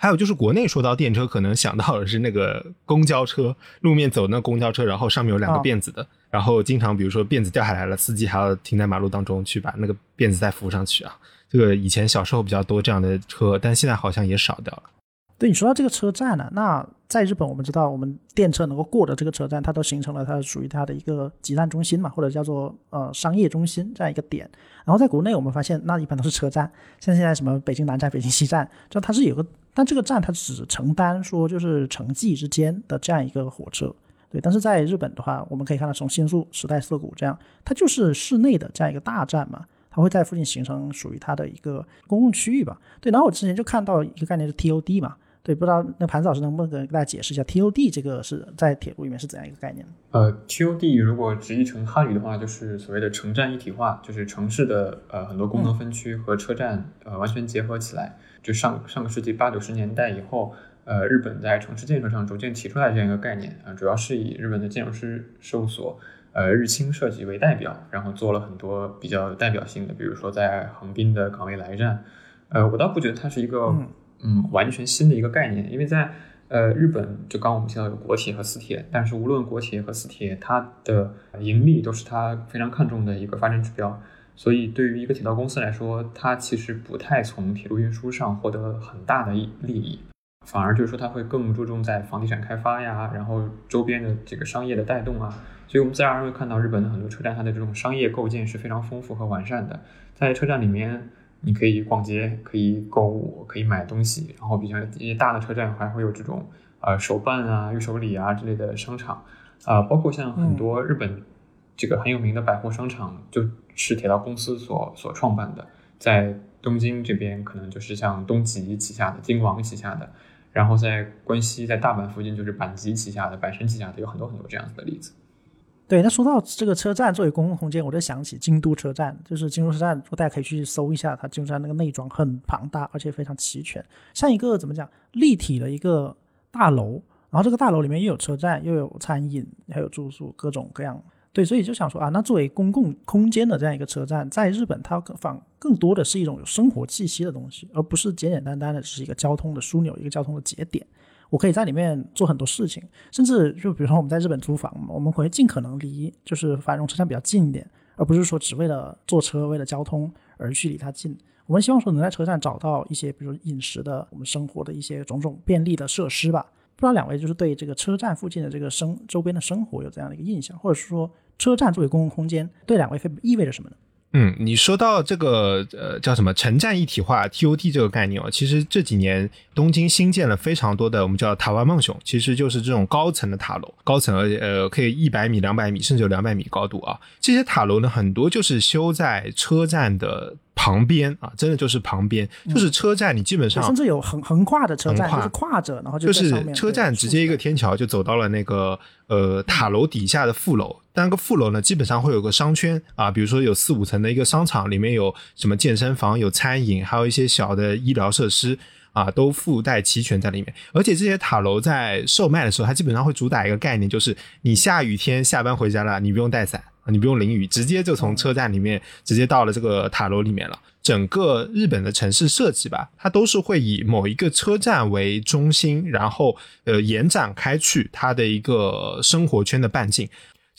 还有就是国内说到电车，可能想到的是那个公交车，路面走那公交车，然后上面有两个辫子的，然后经常比如说辫子掉下来了，司机还要停在马路当中去把那个辫子再扶上去啊。这个以前小时候比较多这样的车，但现在好像也少掉了。对你说到这个车站呢，那在日本我们知道，我们电车能够过的这个车站，它都形成了它属于它的一个集散中心嘛，或者叫做呃商业中心这样一个点。然后在国内我们发现，那一般都是车站，像现在什么北京南站、北京西站，就它是有个，但这个站它只承担说就是城际之间的这样一个火车。对，但是在日本的话，我们可以看到从新宿、时代涩谷这样，它就是市内的这样一个大站嘛。它会在附近形成属于它的一个公共区域吧？对，然后我之前就看到一个概念是 TOD 嘛，对，不知道那盘子老师能不能跟大家解释一下 TOD 这个是在铁路里面是怎样一个概念？呃，TOD 如果直译成汉语的话，就是所谓的城站一体化，就是城市的呃很多功能分区和车站呃完全结合起来。就上上个世纪八九十年代以后，呃，日本在城市建设上逐渐提出来这样一个概念啊，主要是以日本的建筑师事务所。呃日清设计为代表，然后做了很多比较有代表性的，比如说在横滨的港未来站，呃，我倒不觉得它是一个嗯完全新的一个概念，因为在呃日本就刚我们提到有国铁和私铁，但是无论国铁和私铁，它的盈利都是它非常看重的一个发展指标，所以对于一个铁道公司来说，它其实不太从铁路运输上获得很大的利益。反而就是说，它会更注重在房地产开发呀，然后周边的这个商业的带动啊，所以我们自然而然会看到日本的很多车站，它的这种商业构建是非常丰富和完善的。在车站里面，你可以逛街，可以购物，可以买东西，然后比较一些大的车站还会有这种呃手办啊、预手礼啊之类的商场啊，包括像很多日本这个很有名的百货商场，就是铁道公司所所创办的，在东京这边可能就是像东急旗下的、京王旗下的。然后在关西，在大阪附近就是阪急旗下的、阪神旗下的有很多很多这样子的例子。对，那说到这个车站作为公共空间，我就想起京都车站。就是京都车站，大家可以去搜一下，它京都站那个内装很庞大，而且非常齐全，像一个怎么讲立体的一个大楼。然后这个大楼里面又有车站，又有餐饮，还有住宿，各种各样。对，所以就想说啊，那作为公共空间的这样一个车站，在日本它更放更多的是一种有生活气息的东西，而不是简简单单的只是一个交通的枢纽，一个交通的节点。我可以在里面做很多事情，甚至就比如说我们在日本租房，我们会尽可能离就是繁荣车站比较近一点，而不是说只为了坐车、为了交通而去离它近。我们希望说能在车站找到一些，比如饮食的、我们生活的一些种种便利的设施吧。不知道两位就是对这个车站附近的这个生周边的生活有这样的一个印象，或者是说车站作为公共空间对两位意味着什么呢？嗯，你说到这个呃叫什么城站一体化 TOT 这个概念哦，其实这几年东京新建了非常多的我们叫塔湾梦熊，其实就是这种高层的塔楼，高层呃可以一百米、两百米甚至有两百米高度啊。这些塔楼呢，很多就是修在车站的。旁边啊，真的就是旁边，就是车站，你基本上甚至有横横跨的车站，就是跨着，然后就是车站直接一个天桥就走到了那个呃塔楼底下的副楼。但那个副楼呢，基本上会有个商圈啊，比如说有四五层的一个商场，里面有什么健身房、有餐饮，还有一些小的医疗设施啊，都附带齐全在里面。而且这些塔楼在售卖的时候，它基本上会主打一个概念，就是你下雨天下班回家了，你不用带伞。你不用淋雨，直接就从车站里面直接到了这个塔楼里面了。整个日本的城市设计吧，它都是会以某一个车站为中心，然后呃延展开去它的一个生活圈的半径。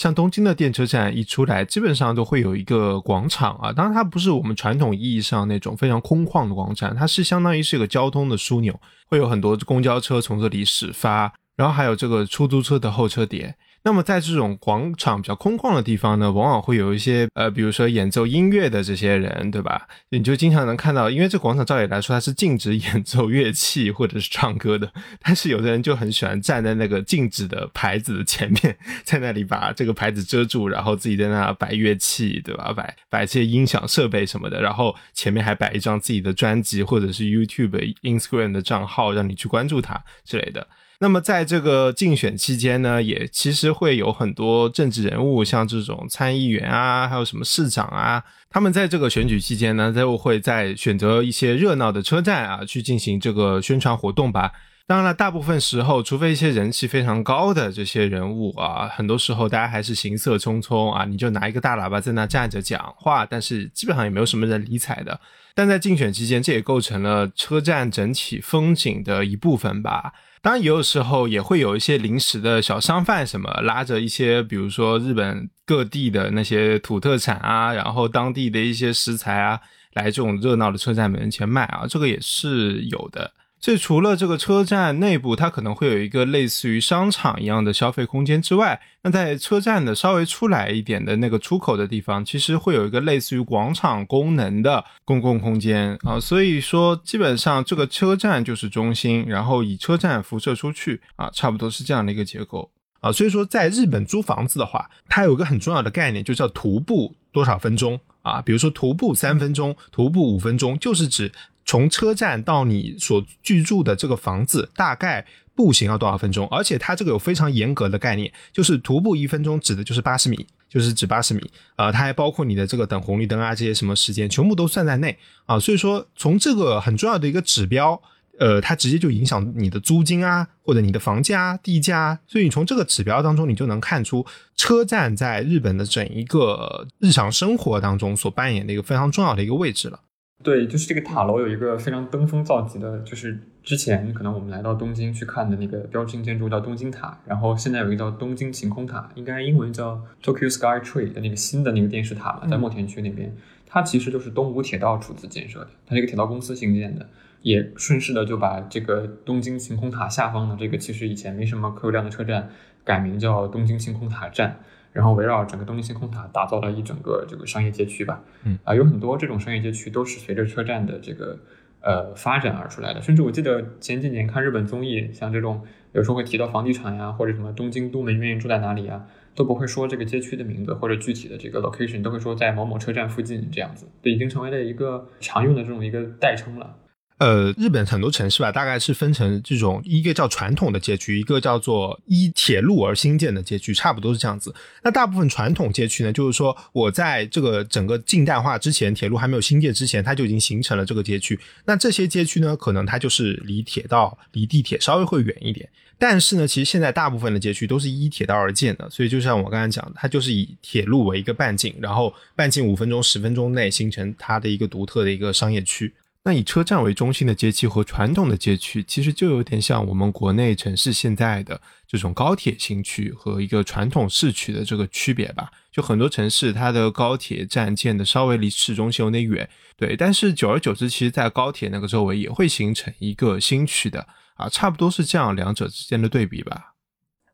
像东京的电车站一出来，基本上都会有一个广场啊，当然它不是我们传统意义上那种非常空旷的广场，它是相当于是一个交通的枢纽，会有很多公交车从这里始发，然后还有这个出租车的候车点。那么在这种广场比较空旷的地方呢，往往会有一些呃，比如说演奏音乐的这些人，对吧？你就经常能看到，因为这广场照理来说它是禁止演奏乐器或者是唱歌的，但是有的人就很喜欢站在那个禁止的牌子的前面，在那里把这个牌子遮住，然后自己在那摆乐器，对吧？摆摆这些音响设备什么的，然后前面还摆一张自己的专辑或者是 YouTube、Instagram 的账号，让你去关注他之类的。那么在这个竞选期间呢，也其实会有很多政治人物，像这种参议员啊，还有什么市长啊，他们在这个选举期间呢，都会在选择一些热闹的车站啊，去进行这个宣传活动吧。当然了，大部分时候，除非一些人气非常高的这些人物啊，很多时候大家还是行色匆匆啊，你就拿一个大喇叭在那站着讲话，但是基本上也没有什么人理睬的。但在竞选期间，这也构成了车站整体风景的一部分吧。当然，也有时候也会有一些临时的小商贩，什么拉着一些，比如说日本各地的那些土特产啊，然后当地的一些食材啊，来这种热闹的车站门前卖啊，这个也是有的。这除了这个车站内部，它可能会有一个类似于商场一样的消费空间之外，那在车站的稍微出来一点的那个出口的地方，其实会有一个类似于广场功能的公共空间啊。所以说，基本上这个车站就是中心，然后以车站辐射出去啊，差不多是这样的一个结构啊。所以说，在日本租房子的话，它有个很重要的概念，就叫徒步多少分钟啊？比如说徒步三分钟，徒步五分钟，就是指。从车站到你所居住的这个房子，大概步行要多少分钟？而且它这个有非常严格的概念，就是徒步一分钟指的就是八十米，就是指八十米。呃，它还包括你的这个等红绿灯啊这些什么时间，全部都算在内啊。所以说，从这个很重要的一个指标。呃，它直接就影响你的租金啊，或者你的房价、地价，啊所以你从这个指标当中，你就能看出车站在日本的整一个日常生活当中所扮演的一个非常重要的一个位置了。对，就是这个塔楼有一个非常登峰造极的，就是之前可能我们来到东京去看的那个标志性建筑叫东京塔，然后现在有一个叫东京晴空塔，应该英文叫 Tokyo Sky Tree 的那个新的那个电视塔嘛，在墨田区那边，它其实就是东武铁道出资建设的，它是一个铁道公司兴建的。也顺势的就把这个东京晴空塔下方的这个其实以前没什么客流量的车站改名叫东京晴空塔站，然后围绕整个东京星空塔打造了一整个这个商业街区吧。嗯啊，有很多这种商业街区都是随着车站的这个呃发展而出来的。甚至我记得前几年看日本综艺，像这种有时候会提到房地产呀，或者什么东京都门愿意住在哪里啊，都不会说这个街区的名字或者具体的这个 location，都会说在某某车站附近这样子，对，已经成为了一个常用的这种一个代称了。呃，日本很多城市吧，大概是分成这种一个叫传统的街区，一个叫做依铁路而兴建的街区，差不多是这样子。那大部分传统街区呢，就是说我在这个整个近代化之前，铁路还没有兴建之前，它就已经形成了这个街区。那这些街区呢，可能它就是离铁道、离地铁稍微会远一点。但是呢，其实现在大部分的街区都是依铁道而建的，所以就像我刚才讲的，它就是以铁路为一个半径，然后半径五分钟、十分钟内形成它的一个独特的一个商业区。那以车站为中心的街区和传统的街区，其实就有点像我们国内城市现在的这种高铁新区和一个传统市区的这个区别吧。就很多城市它的高铁站建的稍微离市中心有点远，对，但是久而久之，其实在高铁那个周围也会形成一个新区的啊，差不多是这样两者之间的对比吧。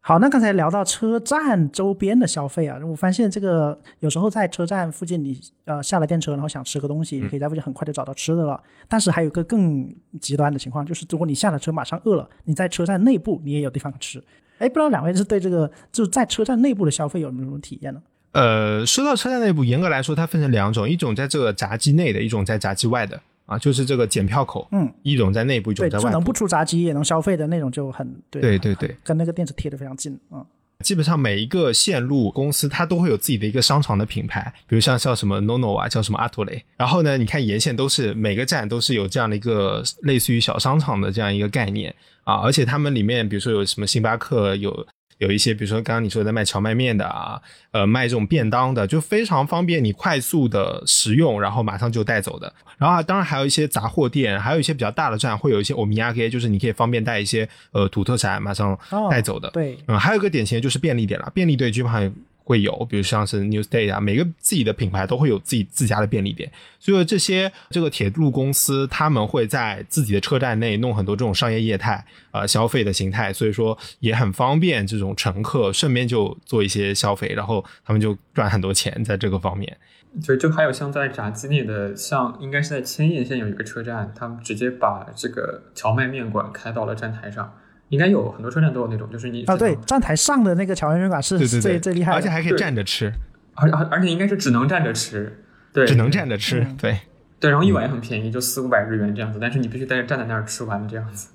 好，那刚才聊到车站周边的消费啊，我发现这个有时候在车站附近，你呃下了电车，然后想吃个东西，你可以在附近很快就找到吃的了。但是还有一个更极端的情况，就是如果你下了车马上饿了，你在车站内部你也有地方吃。哎，不知道两位是对这个就是在车站内部的消费有没有什么体验呢？呃，说到车站内部，严格来说它分成两种，一种在这个闸机内的，一种在闸机外的。啊，就是这个检票口，嗯，一种在内部，一种在外部，能不出闸机也能消费的那种就很对，对对对，跟那个电子贴的非常近，嗯。基本上每一个线路公司，它都会有自己的一个商场的品牌，比如像叫什么 NONO 啊，叫什么阿图雷。然后呢，你看沿线都是每个站都是有这样的一个类似于小商场的这样一个概念啊，而且他们里面比如说有什么星巴克有。有一些，比如说刚刚你说的卖荞麦面的啊，呃，卖这种便当的，就非常方便你快速的食用，然后马上就带走的。然后啊当然还有一些杂货店，还有一些比较大的站会有一些欧米亚给，就是你可以方便带一些呃土特产马上带走的。对，嗯，还有一个典型的就是便利店了，便利店基本上。会有，比如像是 Newsday 啊，每个自己的品牌都会有自己自家的便利店，所以这些这个铁路公司他们会在自己的车站内弄很多这种商业业态啊，消费的形态，所以说也很方便这种乘客顺便就做一些消费，然后他们就赚很多钱在这个方面。对，就还有像在闸机内的，像应该是在千叶县有一个车站，他们直接把这个荞麦面馆开到了站台上。应该有很多车站都有那种，就是你啊，对，站台上的那个荞麦面馆是最最厉害的，而且还可以站着吃，而而而且应该是只能站着吃，对，只能站着吃，对。对，然后一碗也很便宜，就四五百日元这样子，但是你必须在站在那儿吃完这样子。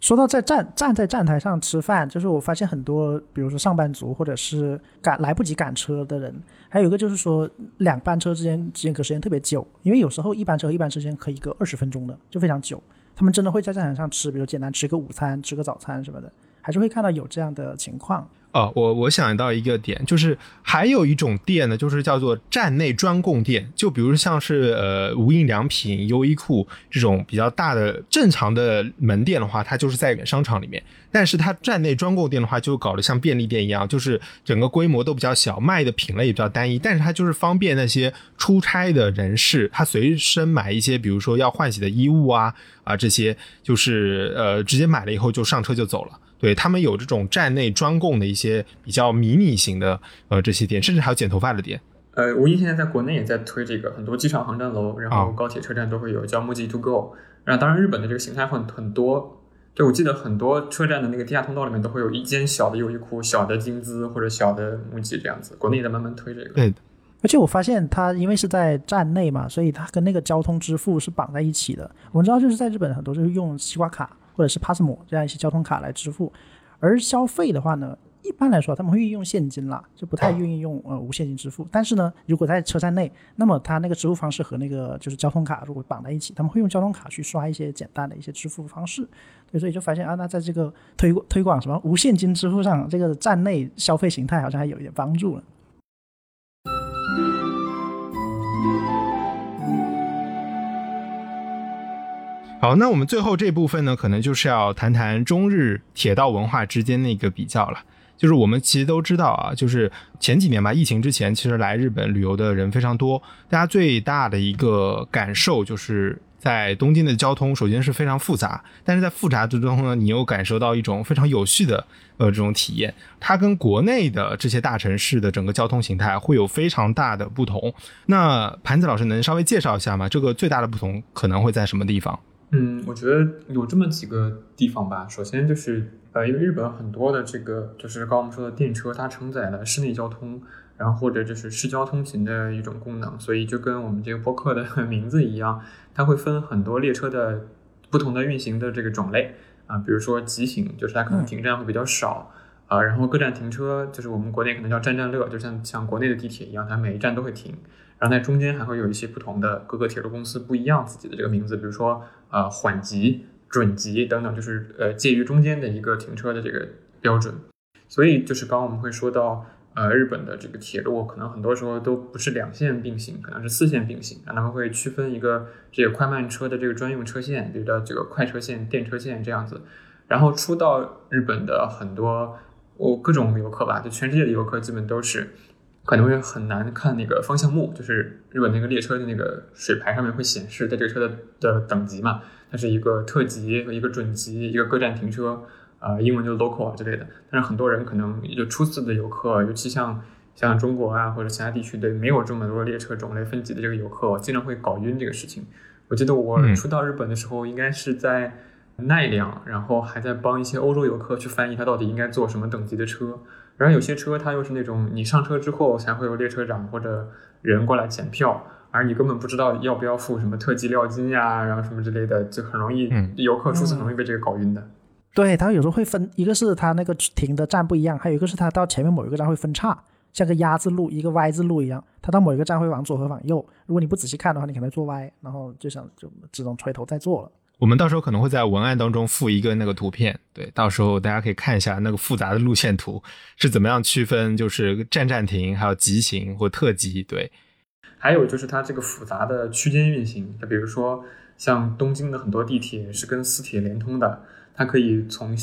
说到在站站在站台上吃饭，就是我发现很多，比如说上班族或者是赶来不及赶车的人，还有一个就是说两班车之间之间隔时间特别久，因为有时候一班车和一班车之间可以隔二十分钟的，就非常久。他们真的会在战场上吃，比如简单吃个午餐、吃个早餐什么的，还是会看到有这样的情况。哦，我我想到一个点，就是还有一种店呢，就是叫做站内专供店。就比如像是呃无印良品、优衣库这种比较大的正常的门店的话，它就是在商场里面。但是它站内专供店的话，就搞得像便利店一样，就是整个规模都比较小，卖的品类也比较单一。但是它就是方便那些出差的人士，他随身买一些，比如说要换洗的衣物啊啊这些，就是呃直接买了以后就上车就走了。对他们有这种站内专供的一些比较迷你型的呃这些店，甚至还有剪头发的店。呃，无印现在在国内也在推这个，很多机场航站楼，然后高铁车站都会有叫木吉 to go。然后当然日本的这个形态很很多，对我记得很多车站的那个地下通道里面都会有一间小的优衣库、小的金姿或者小的木吉这样子。国内也在慢慢推这个。对，而且我发现它因为是在站内嘛，所以它跟那个交通支付是绑在一起的。我们知道就是在日本很多就是用西瓜卡。或者是 Passmo 这样一些交通卡来支付，而消费的话呢，一般来说他们会运用现金啦，就不太愿意用呃无现金支付。但是呢，如果在车站内，那么他那个支付方式和那个就是交通卡如果绑在一起，他们会用交通卡去刷一些简单的一些支付方式。对，所以就发现啊，那在这个推推广什么无现金支付上，这个站内消费形态好像还有一点帮助了。好，那我们最后这部分呢，可能就是要谈谈中日铁道文化之间的一个比较了。就是我们其实都知道啊，就是前几年吧，疫情之前，其实来日本旅游的人非常多。大家最大的一个感受就是在东京的交通，首先是非常复杂，但是在复杂之中呢，你又感受到一种非常有序的呃这种体验。它跟国内的这些大城市的整个交通形态会有非常大的不同。那盘子老师能稍微介绍一下吗？这个最大的不同可能会在什么地方？嗯，我觉得有这么几个地方吧。首先就是，呃，因为日本很多的这个就是刚刚我们说的电车，它承载了市内交通，然后或者就是市交通型的一种功能，所以就跟我们这个播客的 名字一样，它会分很多列车的不同的运行的这个种类啊，比如说急行，就是它可能停站会比较少啊，然后各站停车，就是我们国内可能叫站站乐，就像像国内的地铁一样，它每一站都会停。然后在中间还会有一些不同的各个铁路公司不一样自己的这个名字，比如说呃缓急、准急等等，就是呃介于中间的一个停车的这个标准。所以就是刚刚我们会说到，呃日本的这个铁路可能很多时候都不是两线并行，可能是四线并行，然后他们会区分一个这个快慢车的这个专用车线，比如叫这个快车线、电车线这样子。然后出到日本的很多我各种游客吧，就全世界的游客基本都是。可能会很难看那个方向幕，就是日本那个列车的那个水牌上面会显示在这个车的的等级嘛，它是一个特级和一个准级，一个各站停车，啊，英文就是 local 啊之类的。但是很多人可能就初次的游客，尤其像像中国啊或者其他地区的没有这么多列车种类分级的这个游客，经常会搞晕这个事情。我记得我初到日本的时候，应该是在奈良，然后还在帮一些欧洲游客去翻译他到底应该坐什么等级的车。然后有些车它又是那种你上车之后才会有列车长或者人过来检票，而你根本不知道要不要付什么特级料金呀，然后什么之类的，就很容易游客初次很容易被这个搞晕的。对，它有时候会分，一个是它那个停的站不一样，还有一个是它到前面某一个站会分叉，像个鸭字路一个 Y 字路一样，它到某一个站会往左和往右。如果你不仔细看的话，你可能坐歪，然后就想就只能垂头再坐了。我们到时候可能会在文案当中附一个那个图片，对，到时候大家可以看一下那个复杂的路线图是怎么样区分，就是站站停，还有急行或特急，对。还有就是它这个复杂的区间运行，就比如说像东京的很多地铁是跟私铁连通的，它可以从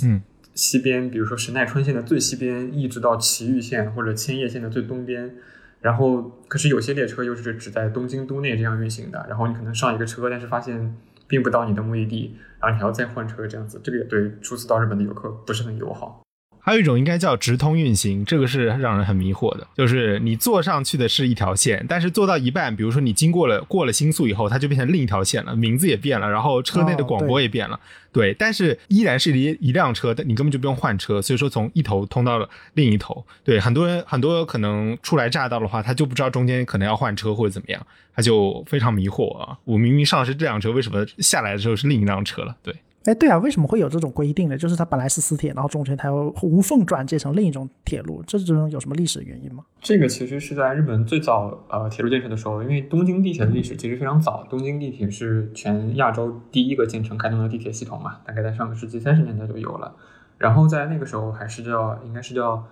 西边，比如说神奈川线的最西边，一直到埼玉线或者千叶线的最东边。然后，可是有些列车又是只在东京都内这样运行的，然后你可能上一个车，但是发现。并不到你的目的地，然后你还要再换车，这样子，这个也对初次到日本的游客不是很友好。还有一种应该叫直通运行，这个是让人很迷惑的，就是你坐上去的是一条线，但是坐到一半，比如说你经过了过了新宿以后，它就变成另一条线了，名字也变了，然后车内的广播也变了，对，但是依然是一一辆车，但你根本就不用换车，所以说从一头通到了另一头，对，很多人很多可能初来乍到的话，他就不知道中间可能要换车或者怎么样，他就非常迷惑啊，我明明上的是这辆车，为什么下来的时候是另一辆车了？对。哎，对啊，为什么会有这种规定呢？就是它本来是私铁，然后中间它又无缝转接成另一种铁路，这种有什么历史原因吗？这个其实是在日本最早呃铁路建设的时候，因为东京地铁的历史其实非常早，东京地铁是全亚洲第一个建成开通的地铁系统嘛，大概在上个世纪三十年代就有了。然后在那个时候还是叫应该是叫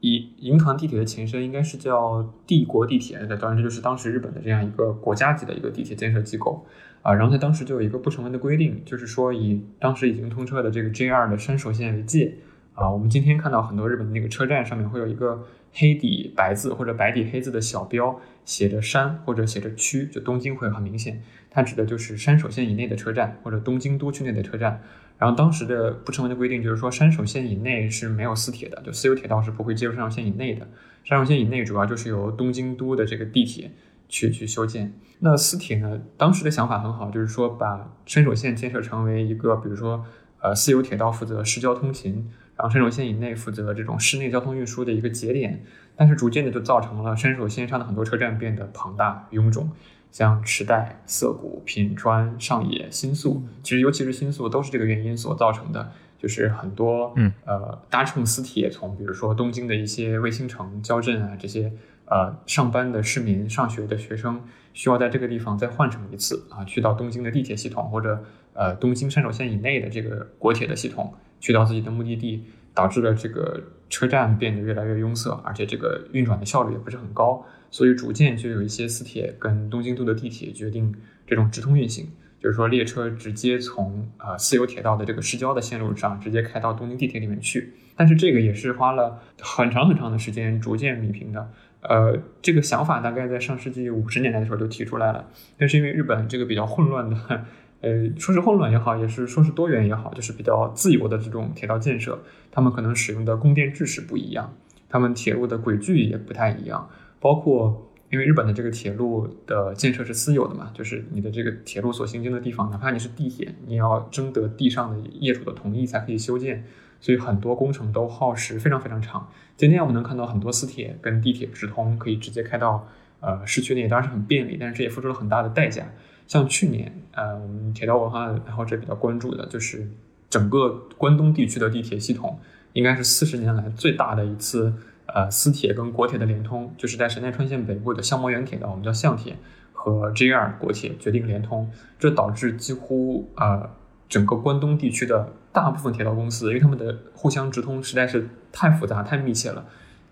以银团地铁的前身，应该是叫帝国地铁，当然这就是当时日本的这样一个国家级的一个地铁建设机构。啊，然后他当时就有一个不成文的规定，就是说以当时已经通车的这个 JR 的山手线为界。啊，我们今天看到很多日本的那个车站上面会有一个黑底白字或者白底黑字的小标，写着山或者写着区，就东京会很明显，它指的就是山手线以内的车站或者东京都区内的车站。然后当时的不成文的规定就是说，山手线以内是没有私铁的，就私有铁道是不会接入山手线以内的。山手线以内主要就是由东京都的这个地铁去去修建。那私铁呢？当时的想法很好，就是说把山手线建设成为一个，比如说，呃，私有铁道负责市交通勤，然后山手线以内负责这种市内交通运输的一个节点。但是逐渐的就造成了山手线上的很多车站变得庞大臃肿，像池袋、涩谷、品川、上野、新宿，其实尤其是新宿都是这个原因所造成的。就是很多嗯呃搭乘私铁从比如说东京的一些卫星城、郊镇啊这些呃上班的市民、上学的学生，需要在这个地方再换乘一次啊，去到东京的地铁系统或者呃东京山手线以内的这个国铁的系统，去到自己的目的地，导致了这个车站变得越来越拥塞，而且这个运转的效率也不是很高，所以逐渐就有一些私铁跟东京都的地铁决定这种直通运行。就是说，列车直接从呃私有铁道的这个市郊的线路上直接开到东京地铁里面去，但是这个也是花了很长很长的时间逐渐弭平的。呃，这个想法大概在上世纪五十年代的时候就提出来了，但是因为日本这个比较混乱的，呃，说是混乱也好，也是说是多元也好，就是比较自由的这种铁道建设，他们可能使用的供电制式不一样，他们铁路的轨距也不太一样，包括。因为日本的这个铁路的建设是私有的嘛，就是你的这个铁路所行经的地方，哪怕你是地铁，你要征得地上的业主的同意才可以修建，所以很多工程都耗时非常非常长。今天我们能看到很多私铁跟地铁直通，可以直接开到呃市区内，当然是很便利，但是这也付出了很大的代价。像去年，呃，我们铁道文化爱好者比较关注的就是整个关东地区的地铁系统，应该是四十年来最大的一次。呃，私铁跟国铁的联通，就是在神奈川县北部的相模原铁道，我们叫相铁，和 JR 国铁决定联通，这导致几乎呃整个关东地区的大部分铁道公司，因为他们的互相直通实在是太复杂、太密切了，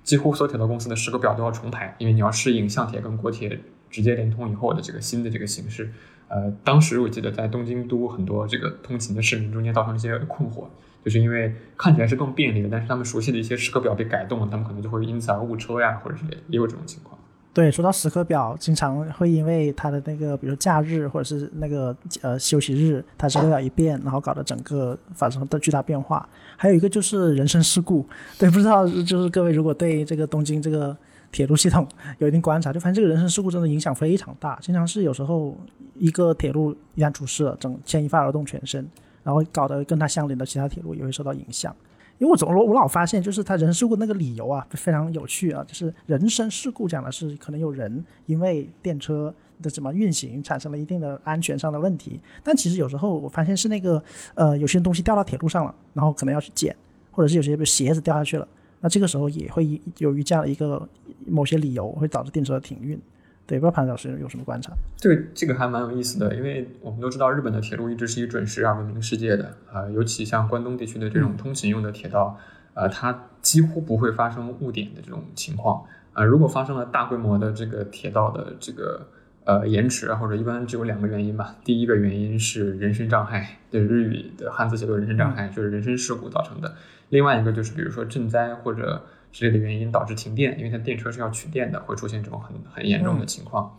几乎所有铁道公司的时刻表都要重排，因为你要适应相铁跟国铁直接连通以后的这个新的这个形式。呃，当时我记得在东京都很多这个通勤的市民中间造成一些困惑。就是因为看起来是更便利的，但是他们熟悉的一些时刻表被改动了，他们可能就会因此而误车呀，或者之类的，也有这种情况。对，说到时刻表，经常会因为它的那个，比如假日或者是那个呃休息日，它时刻表一变，然后搞得整个发生的巨大变化。还有一个就是人身事故，对，不知道就是各位如果对这个东京这个铁路系统有一定观察，就发现这个人身事故真的影响非常大，经常是有时候一个铁路一旦出事了，整牵一发而动全身。然后搞得跟它相邻的其他铁路也会受到影响，因为我总我老发现就是它人事故那个理由啊非常有趣啊，就是人身事故讲的是可能有人因为电车的怎么运行产生了一定的安全上的问题，但其实有时候我发现是那个呃有些东西掉到铁路上了，然后可能要去捡，或者是有些鞋子掉下去了，那这个时候也会由于这样的一个某些理由会导致电车停运。对，不知道潘老师有什么观察？这个这个还蛮有意思的，因为我们都知道日本的铁路一直是以准时而闻名世界的啊，尤其像关东地区的这种通勤用的铁道，呃，它几乎不会发生误点的这种情况啊。如果发生了大规模的这个铁道的这个呃延迟啊，或者一般只有两个原因吧。第一个原因是人身障碍，对日语的汉字写作人身障碍，就是人身事故造成的。另外一个就是比如说震灾或者。之类的原因导致停电，因为它电车是要取电的，会出现这种很很严重的情况。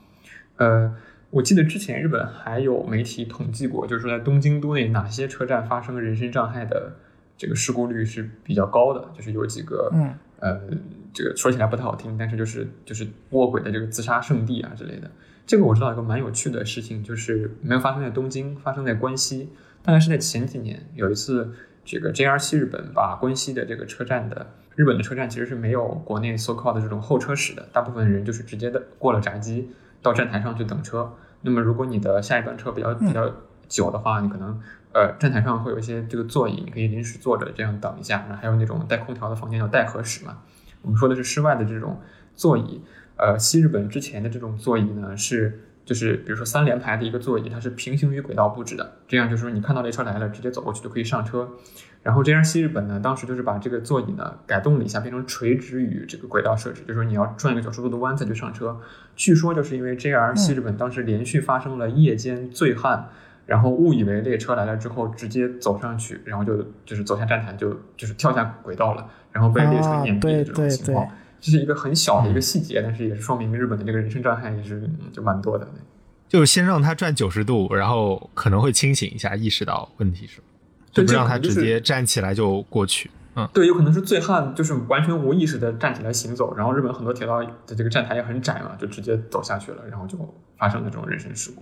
呃，我记得之前日本还有媒体统计过，就是说在东京都内哪些车站发生人身障碍的这个事故率是比较高的，就是有几个，嗯，呃，这个说起来不太好听，但是就是就是卧轨的这个自杀圣地啊之类的。这个我知道一个蛮有趣的事情，就是没有发生在东京，发生在关西，大概是在前几年有一次，这个 JR 西日本把关西的这个车站的。日本的车站其实是没有国内 so called 的这种候车室的，大部分人就是直接的过了闸机到站台上去等车。那么如果你的下一班车比较比较久的话，你可能呃站台上会有一些这个座椅，你可以临时坐着这样等一下。然后还有那种带空调的房间叫待合室嘛。我们说的是室外的这种座椅。呃，西日本之前的这种座椅呢是就是比如说三连排的一个座椅，它是平行于轨道布置的，这样就是说你看到列车来了，直接走过去就可以上车。然后 JR 西日本呢，当时就是把这个座椅呢改动了一下，变成垂直于这个轨道设置，就是说你要转一个九十度的弯才去上车。据说就是因为 JR 西日本当时连续发生了夜间醉汉，然后误以为列车来了之后直接走上去，然后就就是走下站台就就是跳下轨道了，然后被列车碾毙的这种情况。这是一个很小的一个细节，但是也是说明日本的这个人身障碍也是就蛮多的。就是先让他转九十度，然后可能会清醒一下，意识到问题是。就不让他直接站起来就过去，嗯，对，有可能是醉汉，就是完全无意识的站起来行走，然后日本很多铁道的这个站台也很窄嘛，就直接走下去了，然后就发生了这种人身事故。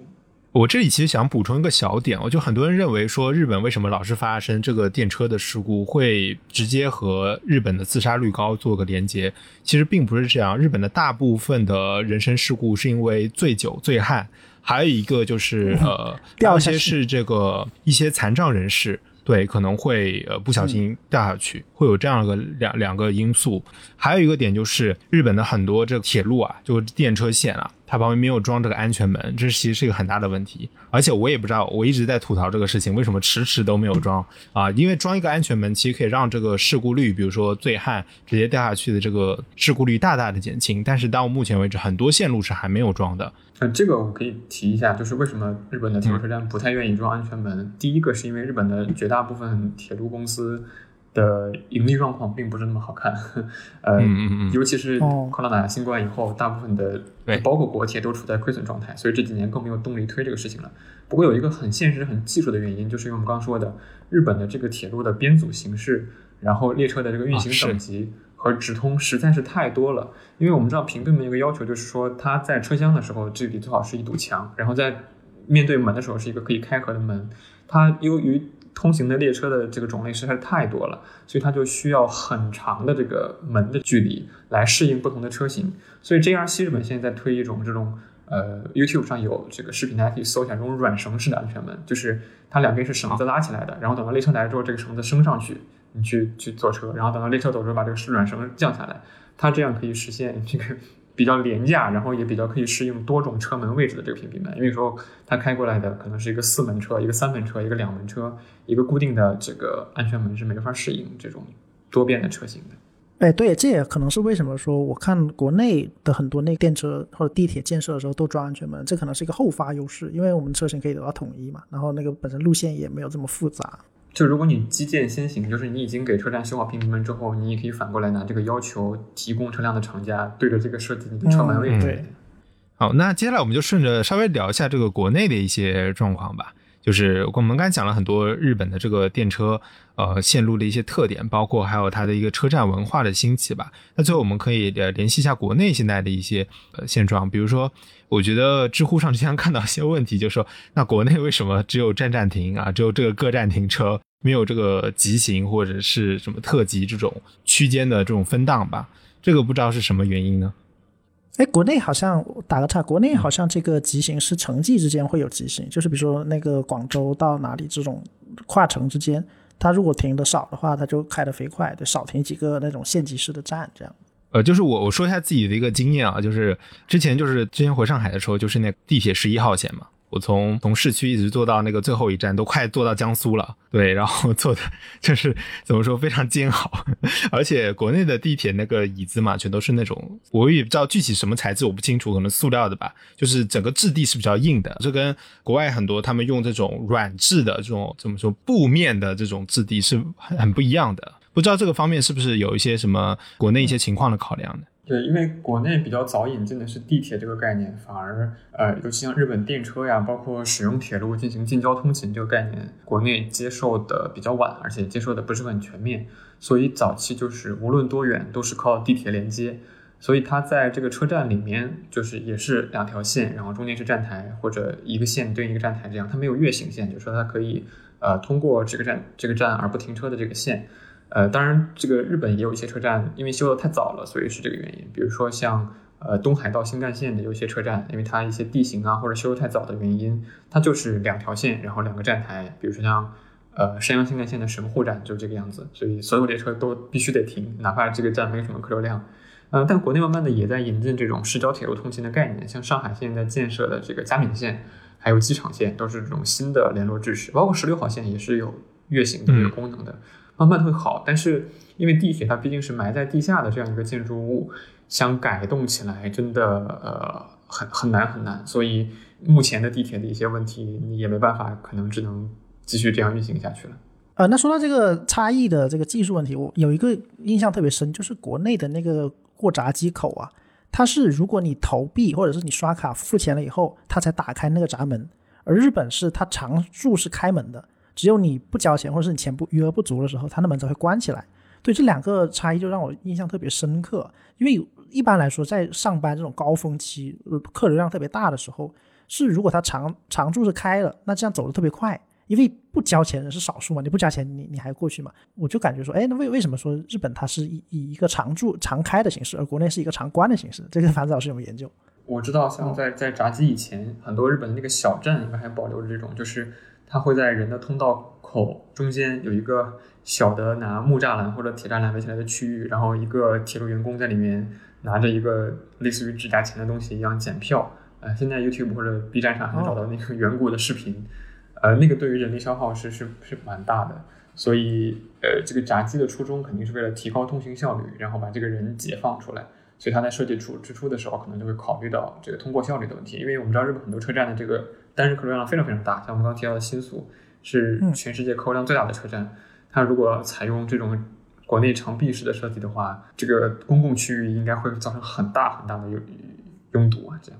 我这里其实想补充一个小点，我就很多人认为说日本为什么老是发生这个电车的事故，会直接和日本的自杀率高做个连接，其实并不是这样。日本的大部分的人身事故是因为醉酒醉汉，还有一个就是呃，掉一些是这个一些残障人士。对，可能会呃不小心掉下去，会有这样的两两个因素。还有一个点就是日本的很多这个铁路啊，就电车线啊，它旁边没有装这个安全门，这其实是一个很大的问题。而且我也不知道，我一直在吐槽这个事情，为什么迟迟都没有装啊？因为装一个安全门，其实可以让这个事故率，比如说醉汉直接掉下去的这个事故率大大的减轻。但是到目前为止，很多线路是还没有装的。嗯，这个我可以提一下，就是为什么日本的铁路车站不太愿意装安全门。第一个是因为日本的绝大部分铁路公司的盈利状况并不是那么好看，呃，尤其是 corona 新冠以后，大部分的包括国铁都处在亏损状态，所以这几年更没有动力推这个事情了。不过有一个很现实、很技术的原因，就是因为我们刚刚说的，日本的这个铁路的编组形式，然后列车的这个运行等级。和直通实在是太多了，因为我们知道平对门一个要求，就是说它在车厢的时候，这里最好是一堵墙，然后在面对门的时候是一个可以开合的门。它由于通行的列车的这个种类实在是太多了，所以它就需要很长的这个门的距离来适应不同的车型。所以 JR 日本现在在推一种这种，呃，YouTube 上有这个视频，大家可以搜一下这种软绳式的安全门，就是它两边是绳子拉起来的，然后等到列车来之后，这个绳子升上去。你去去坐车，然后等到列车走之后，把这个软绳降下来，它这样可以实现这个比较廉价，然后也比较可以适应多种车门位置的这个屏蔽门。因为说它开过来的可能是一个四门车、一个三门车、一个两门车，一个固定的这个安全门是没法适应这种多变的车型的。哎，对，这也可能是为什么说我看国内的很多那电车或者地铁建设的时候都装安全门，这可能是一个后发优势，因为我们车型可以得到统一嘛，然后那个本身路线也没有这么复杂。就如果你基建先行，就是你已经给车站修好平门之后，你也可以反过来拿这个要求提供车辆的厂家对着这个设计你的车门位置。好，那接下来我们就顺着稍微聊一下这个国内的一些状况吧。就是我们刚才讲了很多日本的这个电车呃线路的一些特点，包括还有它的一个车站文化的兴起吧。那最后我们可以呃联系一下国内现在的一些呃现状，比如说，我觉得知乎上经常看到一些问题，就是说那国内为什么只有站站停啊，只有这个各站停车，没有这个急行或者是什么特急这种区间的这种分档吧？这个不知道是什么原因呢？哎，国内好像打个岔，国内好像这个急行是城际之间会有急行，就是比如说那个广州到哪里这种跨城之间，它如果停的少的话，它就开得飞快，就少停几个那种县级市的站这样。呃，就是我我说一下自己的一个经验啊，就是之前就是之前回上海的时候，就是那地铁十一号线嘛。我从从市区一直坐到那个最后一站，都快坐到江苏了。对，然后坐的就是怎么说非常煎熬，而且国内的地铁那个椅子嘛，全都是那种我也不知道具体什么材质，我不清楚，可能塑料的吧。就是整个质地是比较硬的，这跟国外很多他们用这种软质的这种怎么说布面的这种质地是很很不一样的。不知道这个方面是不是有一些什么国内一些情况的考量呢？对，因为国内比较早引进的是地铁这个概念，反而呃，尤其像日本电车呀，包括使用铁路进行近郊通勤这个概念，国内接受的比较晚，而且接受的不是很全面，所以早期就是无论多远都是靠地铁连接，所以它在这个车站里面就是也是两条线，然后中间是站台或者一个线对应一个站台这样，它没有越行线，就是说它可以呃通过这个站这个站而不停车的这个线。呃，当然，这个日本也有一些车站，因为修的太早了，所以是这个原因。比如说像呃东海道新干线的有些车站，因为它一些地形啊或者修的太早的原因，它就是两条线，然后两个站台。比如说像呃山阳新干线的神户站就这个样子，所以所有列车都必须得停，哪怕这个站没什么客流量。呃，但国内慢慢的也在引进这种市郊铁路通勤的概念，像上海现在建设的这个嘉闵线，还有机场线，都是这种新的联络制式，包括十六号线也是有月行的这个功能的。慢慢会好，但是因为地铁它毕竟是埋在地下的这样一个建筑物，想改动起来真的呃很很难很难，所以目前的地铁的一些问题你也没办法，可能只能继续这样运行下去了。呃，那说到这个差异的这个技术问题，我有一个印象特别深，就是国内的那个过闸机口啊，它是如果你投币或者是你刷卡付钱了以后，它才打开那个闸门，而日本是它常驻是开门的。只有你不交钱，或者是你钱不余额不足的时候，它的门才会关起来。对这两个差异，就让我印象特别深刻。因为一般来说，在上班这种高峰期，客流量特别大的时候，是如果它常常驻是开了，那这样走的特别快。因为不交钱的是少数嘛，你不交钱，你你还过去嘛？我就感觉说，哎，那为为什么说日本它是以以一个常驻常开的形式，而国内是一个常关的形式？这个樊子老师有没有研究？我知道，像在在闸机以前，很多日本的那个小镇应该还保留着这种，就是。它会在人的通道口中间有一个小的拿木栅栏或者铁栅栏围起来的区域，然后一个铁路员工在里面拿着一个类似于指甲钳的东西一样检票。呃，现在 YouTube 或者 B 站上还能找到那个远古的视频，呃，那个对于人力消耗是是是蛮大的。所以，呃，这个闸机的初衷肯定是为了提高通行效率，然后把这个人解放出来。所以他在设计出支出的时候，可能就会考虑到这个通过效率的问题。因为我们知道日本很多车站的这个单日客流量非常非常大，像我们刚刚提到的新宿是全世界客流量最大的车站，它如果采用这种国内长臂式的设计的话，这个公共区域应该会造成很大很大的拥拥堵啊，这样。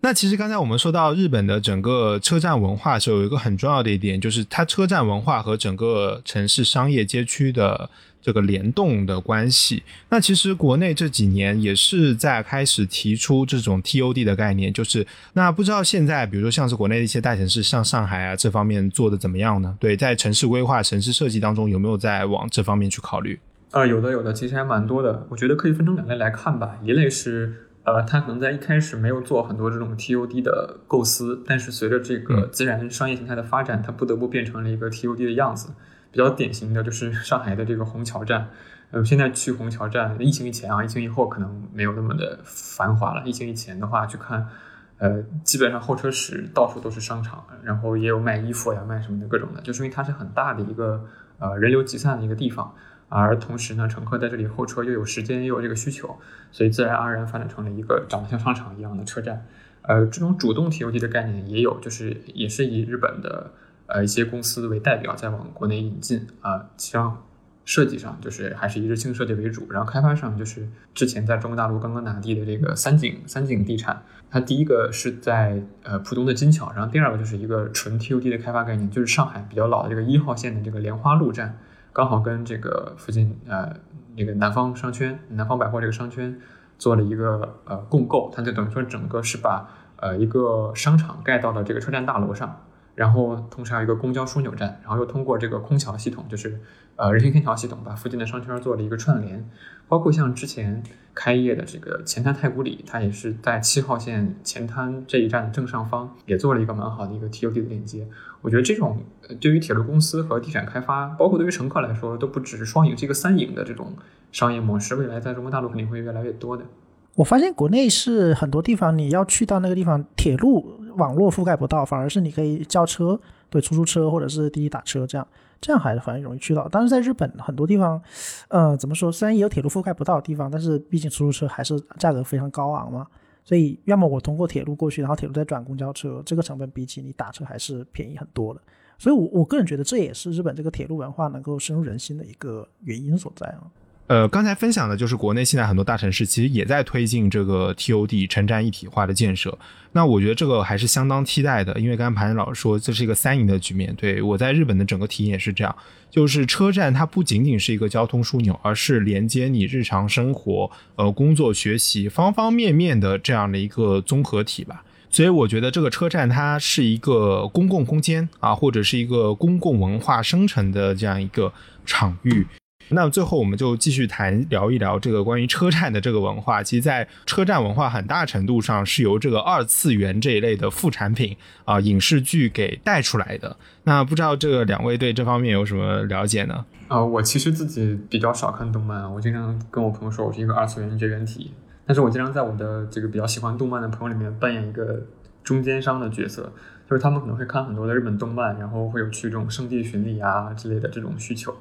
那其实刚才我们说到日本的整个车站文化时候，有一个很重要的一点，就是它车站文化和整个城市商业街区的这个联动的关系。那其实国内这几年也是在开始提出这种 TOD 的概念，就是那不知道现在，比如说像是国内的一些大城市，像上海啊这方面做的怎么样呢？对，在城市规划、城市设计当中，有没有在往这方面去考虑？啊，有的，有的，其实还蛮多的。我觉得可以分成两类来看吧，一类是。呃，他可能在一开始没有做很多这种 TOD 的构思，但是随着这个自然商业形态的发展，它不得不变成了一个 TOD 的样子。比较典型的就是上海的这个虹桥站。呃，现在去虹桥站，疫情以前啊，疫情以后可能没有那么的繁华了。疫情以前的话，去看，呃，基本上候车室到处都是商场，然后也有卖衣服呀、卖什么的各种的，就是因为它是很大的一个呃人流集散的一个地方。而同时呢，乘客在这里候车又有时间又有这个需求，所以自然而然发展成了一个长得像商场一样的车站。呃，这种主动 TOD 的概念也有，就是也是以日本的呃一些公司为代表在往国内引进啊，像设计上就是还是以日清设计为主，然后开发上就是之前在中国大陆刚刚拿地的这个三井三井地产，它第一个是在呃浦东的金桥，然后第二个就是一个纯 TOD 的开发概念，就是上海比较老的这个一号线的这个莲花路站。刚好跟这个附近呃那个南方商圈、南方百货这个商圈做了一个呃共构，它就等于说整个是把呃一个商场盖到了这个车站大楼上，然后同时还有一个公交枢纽站，然后又通过这个空桥系统，就是呃人行天桥系统，把附近的商圈做了一个串联，包括像之前。开业的这个前滩太古里，它也是在七号线前滩这一站的正上方，也做了一个蛮好的一个 TOD 的链接。我觉得这种对于铁路公司和地产开发，包括对于乘客来说，都不只是双赢，是一个三赢的这种商业模式。未来在中国大陆肯定会越来越多的。我发现国内是很多地方你要去到那个地方，铁路网络覆盖不到，反而是你可以叫车，对出租车或者是滴滴打车这样。这样还是反而容易去到，但是在日本很多地方，呃，怎么说？虽然也有铁路覆盖不到的地方，但是毕竟出租车还是价格非常高昂嘛。所以要么我通过铁路过去，然后铁路再转公交车，这个成本比起你打车还是便宜很多的。所以，我我个人觉得这也是日本这个铁路文化能够深入人心的一个原因所在啊。呃，刚才分享的就是国内现在很多大城市其实也在推进这个 TOD 城站一体化的建设。那我觉得这个还是相当期待的，因为刚才盘老师说这是一个三赢的局面。对我在日本的整个体验也是这样，就是车站它不仅仅是一个交通枢纽，而是连接你日常生活、呃工作、学习方方面面的这样的一个综合体吧。所以我觉得这个车站它是一个公共空间啊，或者是一个公共文化生成的这样一个场域。那最后，我们就继续谈聊一聊这个关于车站的这个文化。其实，在车站文化很大程度上是由这个二次元这一类的副产品啊，影视剧给带出来的。那不知道这两位对这方面有什么了解呢？啊，我其实自己比较少看动漫，我经常跟我朋友说我是一个二次元绝缘体。但是我经常在我的这个比较喜欢动漫的朋友里面扮演一个中间商的角色，就是他们可能会看很多的日本动漫，然后会有去这种圣地巡礼啊之类的这种需求。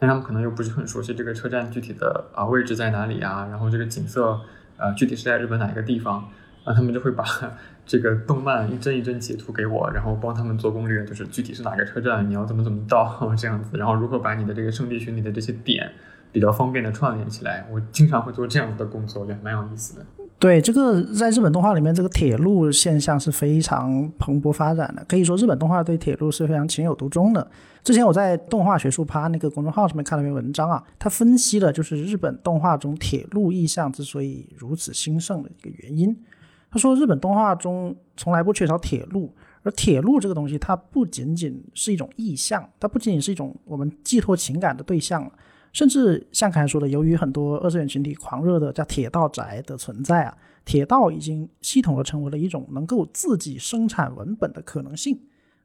但他们可能又不是很熟悉这个车站具体的啊位置在哪里啊，然后这个景色呃具体是在日本哪一个地方啊，他们就会把 这个动漫一帧一帧截图给我，然后帮他们做攻略，就是具体是哪个车站，你要怎么怎么到这样子，然后如何把你的这个圣地巡礼的这些点比较方便的串联起来，我经常会做这样子的工作，也蛮有意思的。对这个，在日本动画里面，这个铁路现象是非常蓬勃发展的。可以说，日本动画对铁路是非常情有独钟的。之前我在动画学术趴那个公众号上面看了一篇文章啊，他分析了就是日本动画中铁路意象之所以如此兴盛的一个原因。他说，日本动画中从来不缺少铁路，而铁路这个东西，它不仅仅是一种意象，它不仅仅是一种我们寄托情感的对象。甚至像刚才说的，由于很多二次元群体狂热的叫铁道宅的存在啊，铁道已经系统的成为了一种能够自己生产文本的可能性。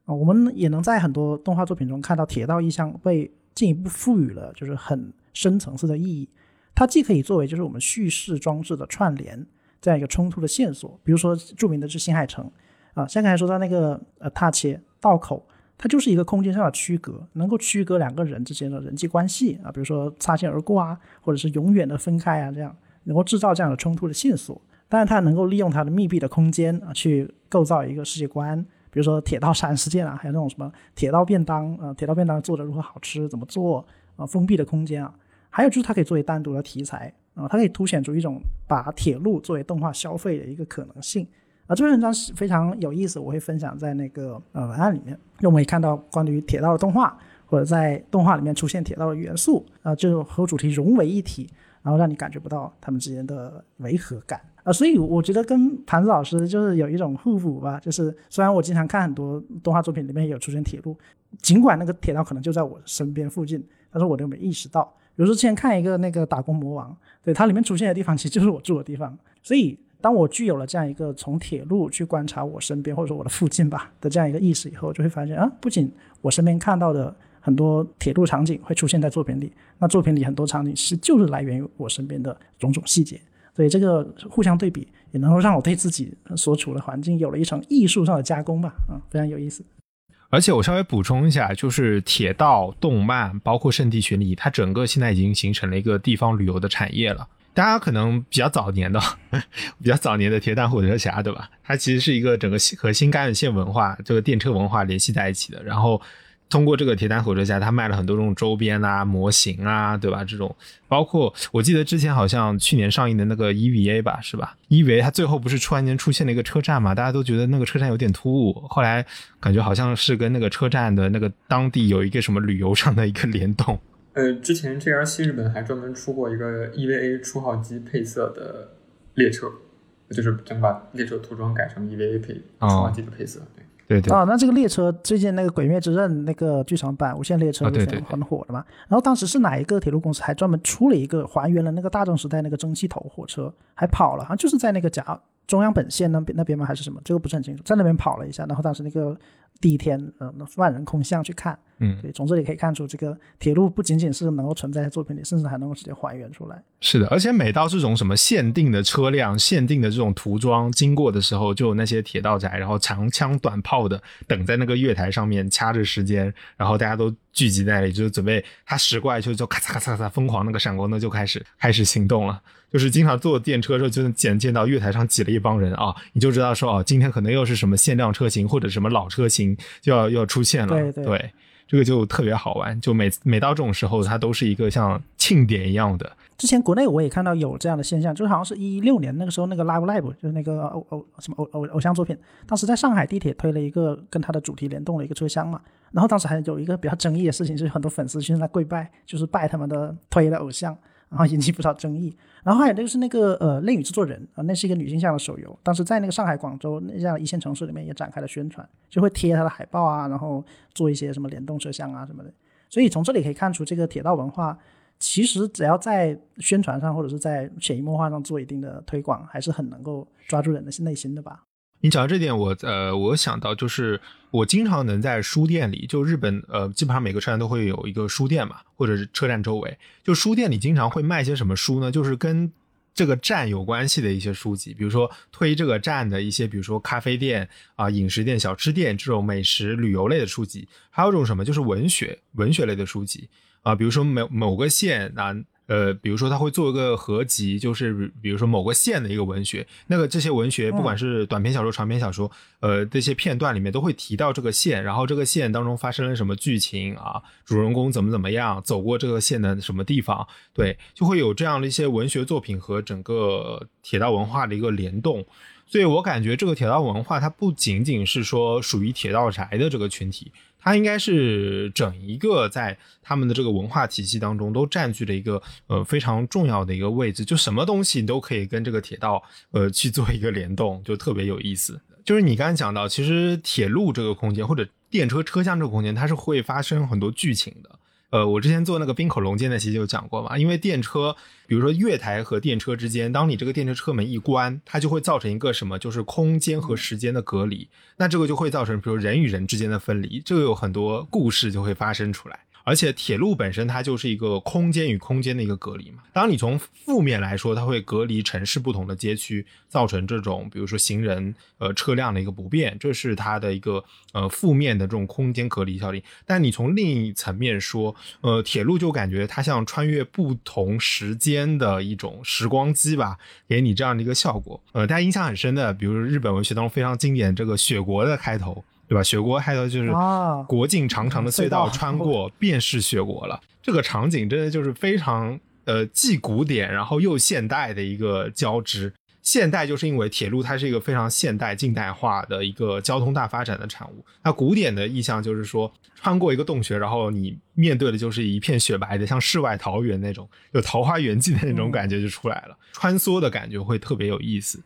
啊，我们也能在很多动画作品中看到铁道意象被进一步赋予了就是很深层次的意义。它既可以作为就是我们叙事装置的串联这样一个冲突的线索，比如说著名的是新海诚啊，像刚才说到那个呃踏切道口，它就是一个空间上的区隔，能够区隔两个人之间的人际关系啊，比如说擦肩而过啊，或者是永远的分开啊，这样能够制造这样的冲突的线索。当然，它能够利用它的密闭的空间啊，去构造一个世界观。比如说铁道山事件啊，还有那种什么铁道便当啊，铁道便当做的如何好吃，怎么做啊，封闭的空间啊，还有就是它可以作为单独的题材啊，它可以凸显出一种把铁路作为动画消费的一个可能性啊。这篇文章是非常有意思，我会分享在那个呃文案里面。那我们也看到关于铁道的动画，或者在动画里面出现铁道的元素啊，就和主题融为一体，然后让你感觉不到他们之间的违和感。啊，所以我觉得跟盘子老师就是有一种互补吧。就是虽然我经常看很多动画作品里面有出现铁路，尽管那个铁道可能就在我身边附近，但是我都没意识到。比如说之前看一个那个打工魔王，对它里面出现的地方其实就是我住的地方。所以当我具有了这样一个从铁路去观察我身边或者说我的附近吧的这样一个意识以后，就会发现啊，不仅我身边看到的很多铁路场景会出现在作品里，那作品里很多场景是就是来源于我身边的种种细节。所以这个互相对比，也能够让我对自己所处的环境有了一层艺术上的加工吧，啊，非常有意思。而且我稍微补充一下，就是铁道、动漫，包括圣地巡礼，它整个现在已经形成了一个地方旅游的产业了。大家可能比较早年的，比较早年的铁胆火车侠，对吧？它其实是一个整个和新干线文化、这个电车文化联系在一起的，然后。通过这个铁胆火车侠，他卖了很多这种周边啊、模型啊，对吧？这种包括我记得之前好像去年上映的那个 EVA 吧，是吧？EVA 它最后不是突然间出现了一个车站嘛？大家都觉得那个车站有点突兀，后来感觉好像是跟那个车站的那个当地有一个什么旅游上的一个联动。呃，之前 JRC 日本还专门出过一个 EVA 初号机配色的列车，就是将把列车涂装改成 EVA 配初号机的配色，对。对对啊，那这个列车最近那个《鬼灭之刃》那个剧场版无限列车是很火的嘛？然后当时是哪一个铁路公司还专门出了一个还原了那个大正时代那个蒸汽头火车，还跑了，好像就是在那个甲中央本线那边那边吗？还是什么？这个不是很清楚，在那边跑了一下，然后当时那个第一天，呃，万人空巷去看。嗯，对，从这里可以看出，这个铁路不仅仅是能够存在在作品里，甚至还能够直接还原出来。是的，而且每到这种什么限定的车辆、限定的这种涂装经过的时候，就有那些铁道宅，然后长枪短炮的等在那个月台上面掐着时间，然后大家都聚集在那里，就准备他驶过来就就咔嚓咔嚓咔嚓疯狂那个闪光灯就开始开始行动了。就是经常坐电车的时候，就能见见到月台上挤了一帮人啊，你就知道说哦，今天可能又是什么限量车型或者什么老车型就要要出现了。对对。这个就特别好玩，就每每到这种时候，它都是一个像庆典一样的。之前国内我也看到有这样的现象，就是好像是一六年那个时候，那个 Live Live 就是那个偶偶什么偶偶偶像作品，当时在上海地铁推了一个跟它的主题联动的一个车厢嘛。然后当时还有一个比较争议的事情，就是很多粉丝去那跪拜，就是拜他们的推的偶像。然后引起不少争议，然后还有那个是那个呃《恋与制作人》啊，那是一个女性向的手游，当时在那个上海、广州那样一线城市里面也展开了宣传，就会贴它的海报啊，然后做一些什么联动摄像啊什么的。所以从这里可以看出，这个铁道文化其实只要在宣传上或者是在潜移默化上做一定的推广，还是很能够抓住人的内心的吧。你讲到这点，我呃，我想到就是我经常能在书店里，就日本呃，基本上每个车站都会有一个书店嘛，或者是车站周围，就书店里经常会卖些什么书呢？就是跟这个站有关系的一些书籍，比如说推这个站的一些，比如说咖啡店啊、饮食店、小吃店这种美食旅游类的书籍，还有一种什么，就是文学文学类的书籍啊，比如说某某个县啊。比如说他会做一个合集，就是比如说某个县的一个文学，那个这些文学不管是短篇小说、长篇小说，呃，这些片段里面都会提到这个县，然后这个县当中发生了什么剧情啊，主人公怎么怎么样，走过这个县的什么地方，对，就会有这样的一些文学作品和整个铁道文化的一个联动。所以我感觉这个铁道文化它不仅仅是说属于铁道宅的这个群体。它应该是整一个在他们的这个文化体系当中都占据了一个呃非常重要的一个位置，就什么东西你都可以跟这个铁道呃去做一个联动，就特别有意思。就是你刚才讲到，其实铁路这个空间或者电车车厢这个空间，它是会发生很多剧情的。呃，我之前做那个冰口龙间那期就讲过嘛，因为电车，比如说月台和电车之间，当你这个电车车门一关，它就会造成一个什么，就是空间和时间的隔离，那这个就会造成，比如人与人之间的分离，这个有很多故事就会发生出来。而且铁路本身它就是一个空间与空间的一个隔离嘛。当你从负面来说，它会隔离城市不同的街区，造成这种比如说行人呃车辆的一个不便，这是它的一个呃负面的这种空间隔离效应。但你从另一层面说，呃，铁路就感觉它像穿越不同时间的一种时光机吧，给你这样的一个效果。呃，大家印象很深的，比如日本文学当中非常经典这个雪国的开头。对吧？雪国还有就是国境长长的隧道穿过，便是雪国了。这个场景真的就是非常呃，既古典然后又现代的一个交织。现代就是因为铁路它是一个非常现代近代化的一个交通大发展的产物。那古典的意象就是说，穿过一个洞穴，然后你面对的就是一片雪白的，像世外桃源那种有桃花源记的那种感觉就出来了。穿梭的感觉会特别有意思。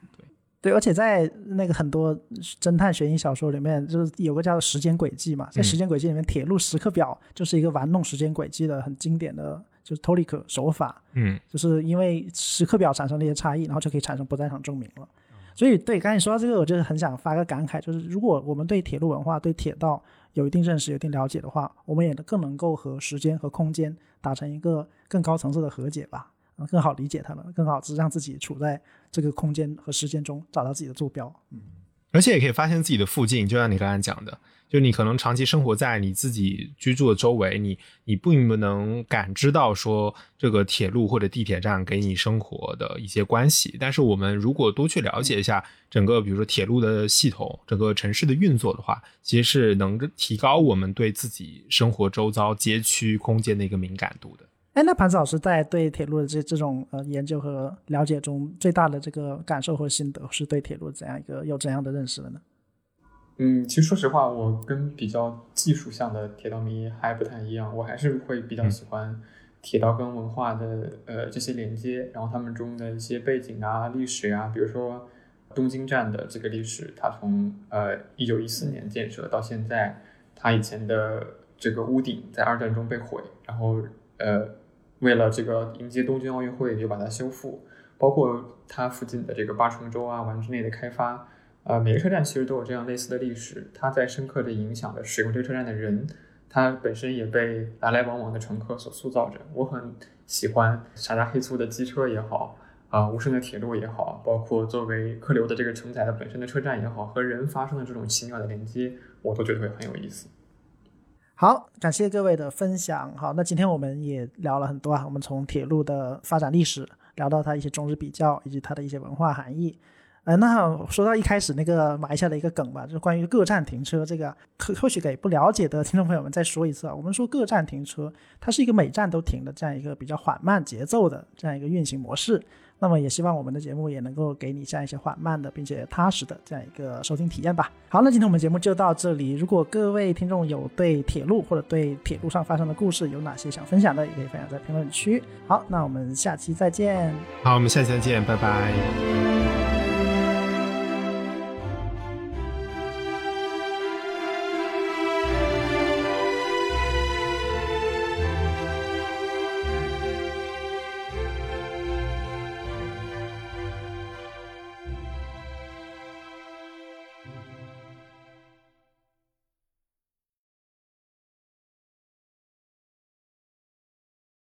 对，而且在那个很多侦探悬疑小说里面，就是有个叫做时间轨迹嘛，在时间轨迹里面，铁路时刻表就是一个玩弄时间轨迹的很经典的，就是 Tolik 手法。嗯，就是因为时刻表产生了一些差异，然后就可以产生不在场证明了。所以，对，刚才说到这个，我就是很想发个感慨，就是如果我们对铁路文化、对铁道有一定认识、有一定了解的话，我们也更能够和时间和空间达成一个更高层次的和解吧。更好理解他们，更好是让自己处在这个空间和时间中找到自己的坐标。嗯，而且也可以发现自己的附近，就像你刚才讲的，就你可能长期生活在你自己居住的周围，你你并不能感知到说这个铁路或者地铁站给你生活的一些关系。但是我们如果多去了解一下整个，比如说铁路的系统，整个城市的运作的话，其实是能提高我们对自己生活周遭街区空间的一个敏感度的。哎，那盘子老师在对铁路的这这种呃研究和了解中，最大的这个感受和心得是对铁路怎样一个有怎样的认识的呢？嗯，其实说实话，我跟比较技术向的铁道迷还不太一样，我还是会比较喜欢铁道跟文化的呃这些连接，然后他们中的一些背景啊、历史啊，比如说东京站的这个历史，它从呃一九一四年建设到现在，它以前的这个屋顶在二战中被毁，然后呃。为了这个迎接东京奥运会，就把它修复，包括它附近的这个八重洲啊、丸之内的开发，呃，每个车站其实都有这样类似的历史，它在深刻的影响着使用这个车站的人，它本身也被来来往往的乘客所塑造着。我很喜欢傻大黑粗的机车也好，啊，无声的铁路也好，包括作为客流的这个承载的本身的车站也好，和人发生的这种奇妙的连接，我都觉得会很有意思。好，感谢各位的分享。好，那今天我们也聊了很多啊，我们从铁路的发展历史聊到它一些中日比较，以及它的一些文化含义。呃，那说到一开始那个埋下的一个梗吧，就是关于各站停车这个，可或许给不了解的听众朋友们再说一次啊。我们说各站停车，它是一个每站都停的这样一个比较缓慢节奏的这样一个运行模式。那么也希望我们的节目也能够给你这样一些缓慢的并且踏实的这样一个收听体验吧。好，那今天我们节目就到这里。如果各位听众有对铁路或者对铁路上发生的故事有哪些想分享的，也可以分享在评论区。好，那我们下期再见。好，我们下期再见，拜拜。